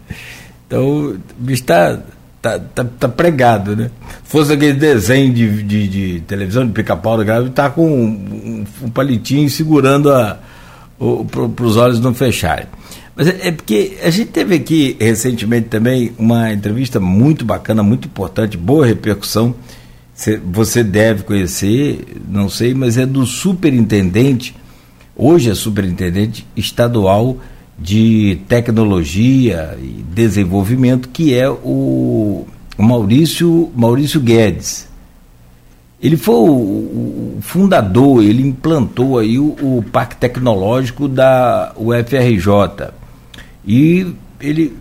Então, o bicho está tá, tá, tá, pregado, né? Fosse aquele desenho de, de, de televisão, de pica-pau tá com um, um, um, palitinho segurando a, para os olhos não fecharem. Mas é, é, porque a gente teve aqui recentemente também uma entrevista muito bacana, muito importante, boa repercussão. Você deve conhecer, não sei, mas é do superintendente hoje é superintendente estadual de tecnologia e desenvolvimento, que é o Maurício, Maurício Guedes. Ele foi o, fundador, ele implantou aí o, o, Parque Tecnológico da UFRJ. E ele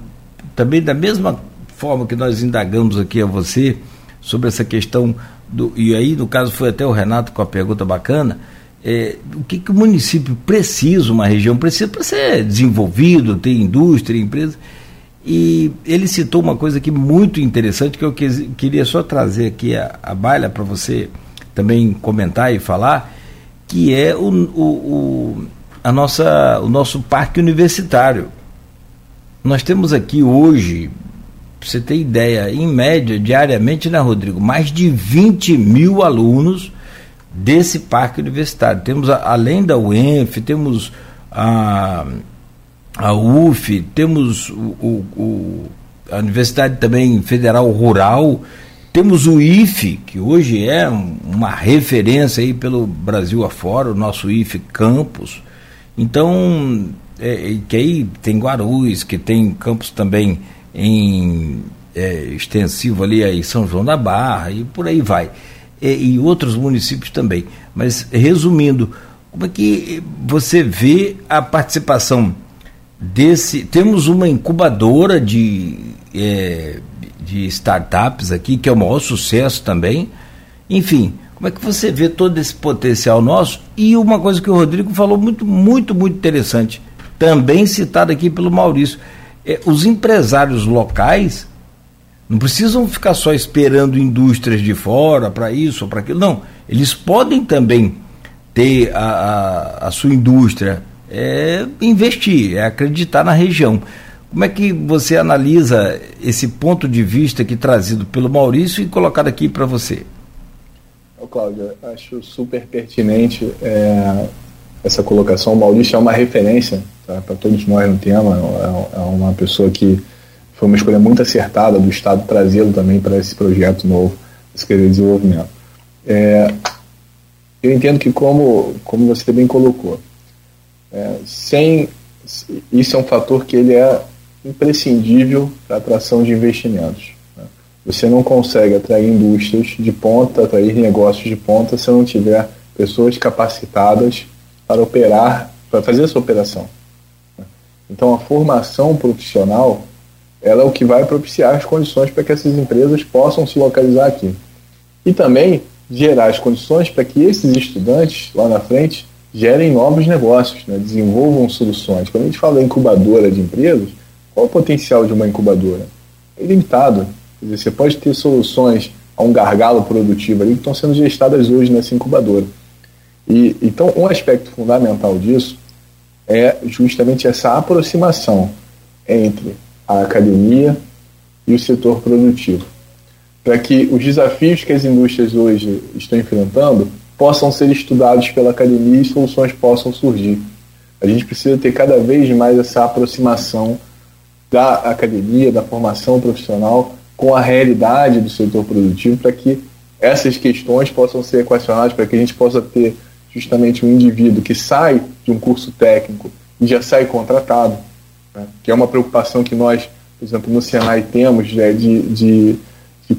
também, da mesma forma que nós indagamos aqui a você sobre essa questão do. E aí, no caso, foi até o Renato com a pergunta bacana é, o que, que o município precisa, uma região precisa para ser desenvolvido, ter indústria, empresa. E ele citou uma coisa aqui muito interessante que eu quis, queria só trazer aqui a, a baila para você também comentar e falar, que é o, o, o, a nossa, o nosso parque universitário. Nós temos aqui hoje, para você ter ideia, em média, diariamente, né, Rodrigo, mais de 20 mil alunos desse parque universitário. Temos, além da UENF, temos a, a UF, temos o, o, a Universidade também Federal Rural, temos o IFE, que hoje é uma referência aí pelo Brasil afora, o nosso IFE Campus. Então, é, que aí tem Guarulhos, que tem campus também em é, extensivo ali em São João da Barra e por aí vai. E, e outros municípios também. Mas resumindo, como é que você vê a participação desse. Temos uma incubadora de, é, de startups aqui, que é o maior sucesso também. Enfim, como é que você vê todo esse potencial nosso? E uma coisa que o Rodrigo falou muito, muito, muito interessante também citado aqui pelo Maurício. É, os empresários locais não precisam ficar só esperando indústrias de fora para isso ou para aquilo, não. Eles podem também ter a, a, a sua indústria, é investir, é acreditar na região. Como é que você analisa esse ponto de vista aqui trazido pelo Maurício e colocado aqui para você?
Cláudio, acho super pertinente é, essa colocação. O Maurício é uma referência tá, para todos nós no tema, é, é, uma pessoa que foi uma escolha muito acertada do Estado trazê-lo também para esse projeto novo, esse desenvolvimento. É, eu entendo que, como, como você bem colocou, é, sem isso é um fator que ele é imprescindível para a atração de investimentos. Né? Você não consegue atrair indústrias de ponta, atrair negócios de ponta, se não tiver pessoas capacitadas para operar, para fazer essa operação. Então a formação profissional ela é o que vai propiciar as condições para que essas empresas possam se localizar aqui. E também gerar as condições para que esses estudantes lá na frente gerem novos negócios, né? desenvolvam soluções. Quando a gente fala incubadora de empresas, qual o potencial de uma incubadora? É ilimitado. Quer dizer, você pode ter soluções a um gargalo produtivo ali que estão sendo gestadas hoje nessa incubadora. E, então, um aspecto fundamental disso é justamente essa aproximação entre a academia e o setor produtivo, para que os desafios que as indústrias hoje estão enfrentando possam ser estudados pela academia e soluções possam surgir. A gente precisa ter cada vez mais essa aproximação da academia, da formação profissional com a realidade do setor produtivo para que essas questões possam ser equacionadas, para que a gente possa ter justamente um indivíduo que sai de um curso técnico e já sai contratado, né? que é uma preocupação que nós, por exemplo, no Senai temos é de, de, de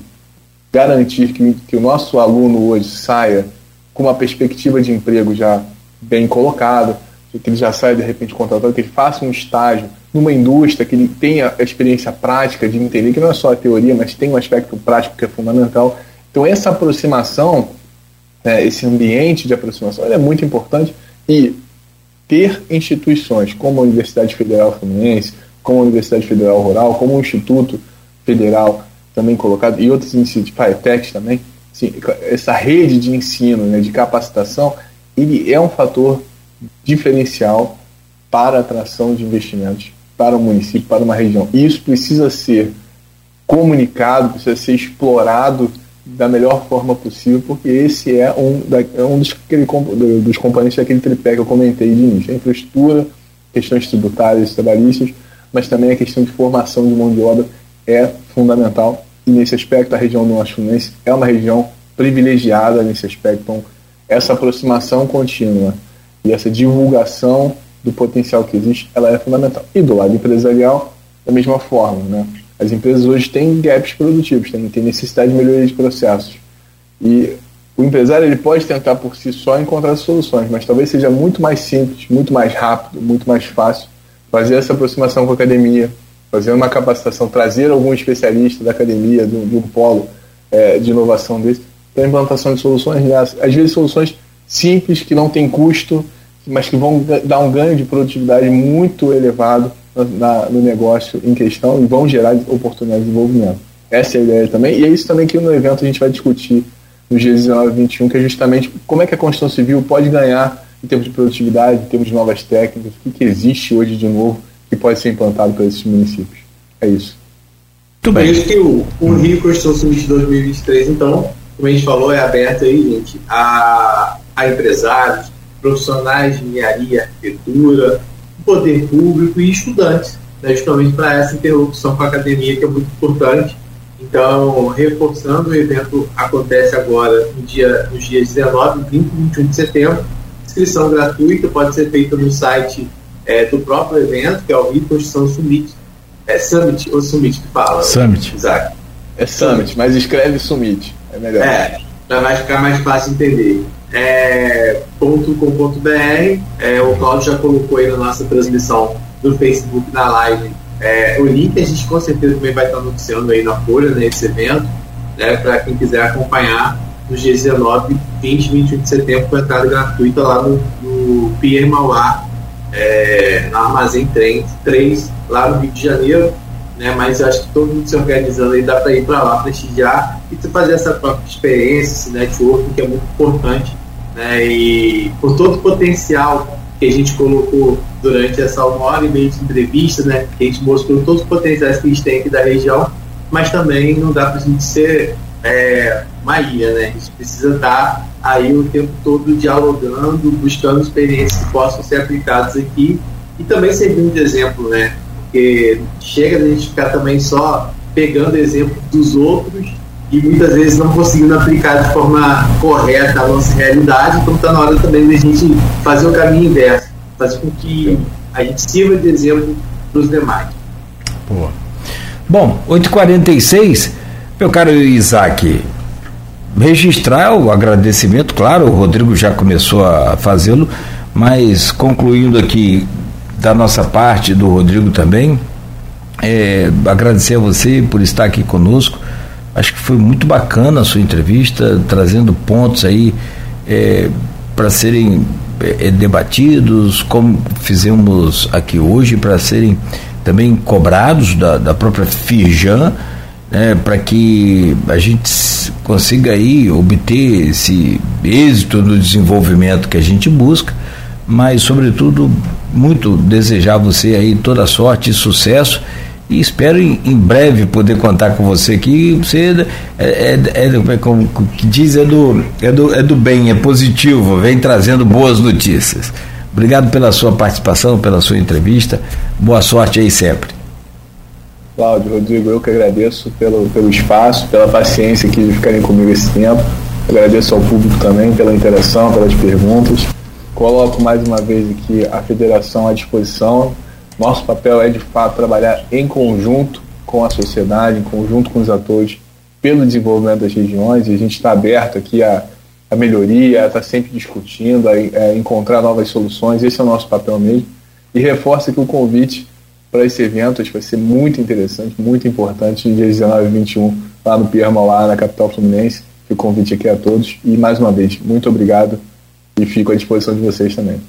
garantir que, que o nosso aluno hoje saia com uma perspectiva de emprego já bem colocada, que ele já saia de repente contratado, que ele faça um estágio numa indústria, que ele tenha a experiência prática de entender que não é só a teoria, mas tem um aspecto prático que é fundamental. Então essa aproximação né, esse ambiente de aproximação é muito importante e ter instituições como a Universidade Federal Fluminense, como a Universidade Federal Rural, como o Instituto Federal também colocado, e outros iniciativas, FAETEC também, sim, essa rede de ensino, né, de capacitação, ele é um fator diferencial para a atração de investimentos para o município, para uma região. E isso precisa ser comunicado, precisa ser explorado da melhor forma possível, porque esse é um, da, é um dos, aquele, dos componentes daquele tripé que eu comentei de início. Infraestrutura, questões tributárias trabalhistas, mas também a questão de formação de mão de obra é fundamental. E nesse aspecto, a região do Norte Fluminense é uma região privilegiada nesse aspecto. Então, essa aproximação contínua e essa divulgação do potencial que existe, ela é fundamental. E do lado empresarial, da mesma forma, né? As empresas hoje têm gaps produtivos, têm, têm necessidade de melhoria de processos. E o empresário ele pode tentar por si só encontrar soluções, mas talvez seja muito mais simples, muito mais rápido, muito mais fácil fazer essa aproximação com a academia, fazer uma capacitação, trazer algum especialista da academia, de, um polo é, de inovação desse, para implantação de soluções nessas. Às vezes soluções simples, que não têm custo, mas que vão dar um ganho de produtividade muito elevado na, no negócio em questão e vão gerar oportunidades de desenvolvimento. Essa é a ideia também, e é isso também que no evento a gente vai discutir nos dias 19 e 21, que é justamente como é que a construção civil pode ganhar em termos de produtividade, em termos de novas técnicas, o que, que existe hoje de novo que pode ser implantado para esses municípios. É isso.
Muito bem. isso que o, o Rio Construção Civil de 2023, então, como a gente falou, é aberto aí, gente, a, a empresários, profissionais de engenharia, arquitetura, poder público e estudantes, né, justamente para essa interlocução com a academia, que é muito importante. Então, reforçando, o evento acontece agora no dia, nos dias 19, 20 e 21 de setembro. Inscrição gratuita pode ser feita no site é, do próprio evento, que é o Rio Summit. É Summit ou Summit que fala?
Summit.
Exato. É Summit, mas escreve Summit. É melhor.
É, para ficar mais fácil entender. É, .com.br, é, o Claudio já colocou aí na nossa transmissão do Facebook na live é, o link a gente com certeza também vai estar anunciando aí na Folha, né, evento, né, para quem quiser acompanhar nos dias 19, 20 e 21 de setembro com entrada gratuita lá no, no Pier Mauá, é, na Armazém 3, 3, lá no Rio de Janeiro. Né, mas eu acho que todo mundo se organizando aí dá para ir para lá prestigiar e fazer essa própria experiência, esse networking que é muito importante. Né, e por todo o potencial que a gente colocou durante essa uma hora e meia de entrevista, né? Que a gente mostrou todos os potenciais que a gente tem aqui da região, mas também não dá para a gente ser é, uma ilha, né? A gente precisa estar aí o tempo todo dialogando, buscando experiências que possam ser aplicadas aqui e também servindo de exemplo, né? Porque chega a gente ficar também só pegando exemplo dos outros e muitas vezes não conseguindo aplicar de forma correta a nossa realidade, então está na hora também da gente fazer o caminho inverso, fazer com que a gente sirva de exemplo para os demais.
Boa. Bom, 8h46, meu caro Isaac, registrar o agradecimento, claro, o Rodrigo já começou a fazê-lo, mas concluindo aqui da nossa parte, do Rodrigo também, é, agradecer a você por estar aqui conosco Acho que foi muito bacana a sua entrevista, trazendo pontos aí é, para serem é, debatidos, como fizemos aqui hoje, para serem também cobrados da, da própria Fijan, né, para que a gente consiga aí obter esse êxito no desenvolvimento que a gente busca, mas sobretudo muito desejar a você aí toda sorte e sucesso e espero em, em, breve poder contar com você aqui. Você é, é, é, é como que diz, é do, é, do, é do bem, é positivo, vem trazendo boas notícias. Obrigado pela sua participação, pela sua entrevista. Boa sorte aí sempre.
Cláudio, Rodrigo, eu que agradeço pelo, pelo espaço, pela paciência que ficarem comigo esse tempo. Agradeço ao público também pela interação, pelas perguntas. Coloco mais uma vez aqui a federação à disposição nosso papel é, de fato, trabalhar em conjunto com a sociedade, em conjunto com os atores, pelo desenvolvimento das regiões, e a gente está aberto aqui a, a melhoria, a estar tá sempre discutindo, a, a, encontrar novas soluções, esse é o nosso papel mesmo. E reforça que o convite para esse evento acho que vai ser muito interessante, muito importante, dia 19 e 21, lá no Pierre lá na capital fluminense. O convite aqui a todos. E mais uma vez, muito obrigado e fico à disposição de vocês também.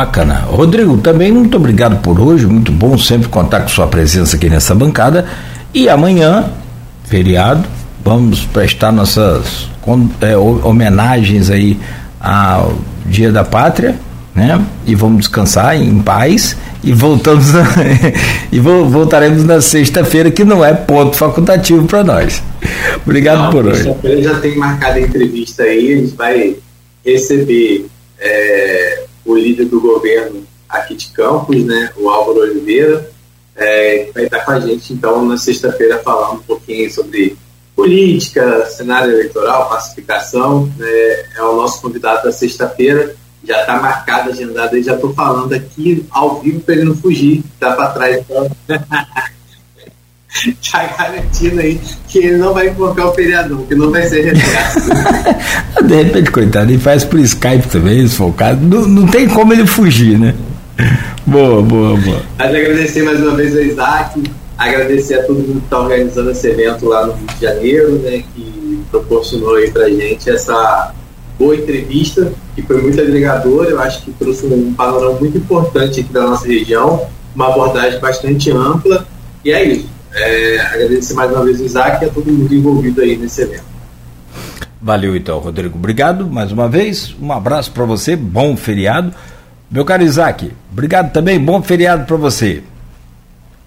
Bacana. Rodrigo, também muito obrigado por hoje, muito bom sempre contar com sua presença aqui nessa bancada. E amanhã, feriado, vamos prestar nossas é, homenagens aí ao Dia da Pátria, né? E vamos descansar em paz e voltamos na, e voltaremos na sexta-feira que não é ponto facultativo para nós. Obrigado não, por hoje.
Sexta-feira já tem marcada a entrevista aí, a gente vai receber é, o líder do governo aqui de Campos, né, o Álvaro Oliveira, é, vai estar com a gente então na sexta-feira falando um pouquinho sobre política, cenário eleitoral, pacificação. Né, é o nosso convidado da sexta-feira. Já está marcado, agendado, e já estou falando aqui ao vivo para ele não fugir, tá para trás. Então. já garantindo aí que ele não vai invocar o feriadão, que não vai ser retraso.
De repente, coitado, ele faz por Skype também, se for o caso. Não, não tem como ele fugir, né? Boa, boa, boa.
Mas agradecer mais uma vez ao Isaac, agradecer a todo mundo que está organizando esse evento lá no Rio de Janeiro, né, que proporcionou aí pra gente essa boa entrevista, que foi muito agregadora, eu acho que trouxe um panorama muito importante aqui da nossa região, uma abordagem bastante ampla, e é isso. É, agradecer mais uma vez o Isaac e a todo mundo envolvido aí nesse evento.
Valeu então, Rodrigo. Obrigado mais uma vez. Um abraço para você. Bom feriado. Meu caro Isaac, obrigado também. Bom feriado para você.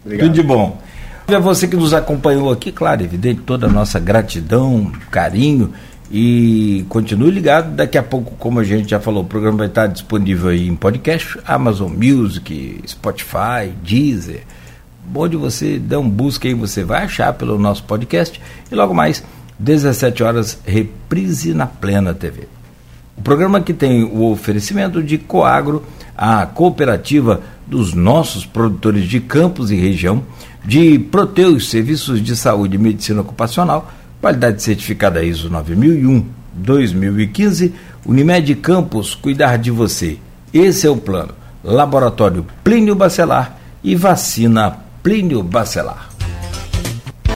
Obrigado. Tudo de bom. A você que nos acompanhou aqui, claro, evidente, toda a nossa gratidão, carinho e continue ligado. Daqui a pouco, como a gente já falou, o programa vai estar disponível aí em podcast, Amazon Music, Spotify, Deezer. Bom de você dar um busca aí, você vai achar pelo nosso podcast. E logo mais, 17 horas, reprise na Plena TV. O programa que tem o oferecimento de Coagro, a cooperativa dos nossos produtores de campos e região, de Proteus Serviços de Saúde e Medicina Ocupacional, qualidade certificada ISO 9001 2015, Unimed Campos, cuidar de você. Esse é o plano. Laboratório Plínio Bacelar e vacina Plínio Bacelar.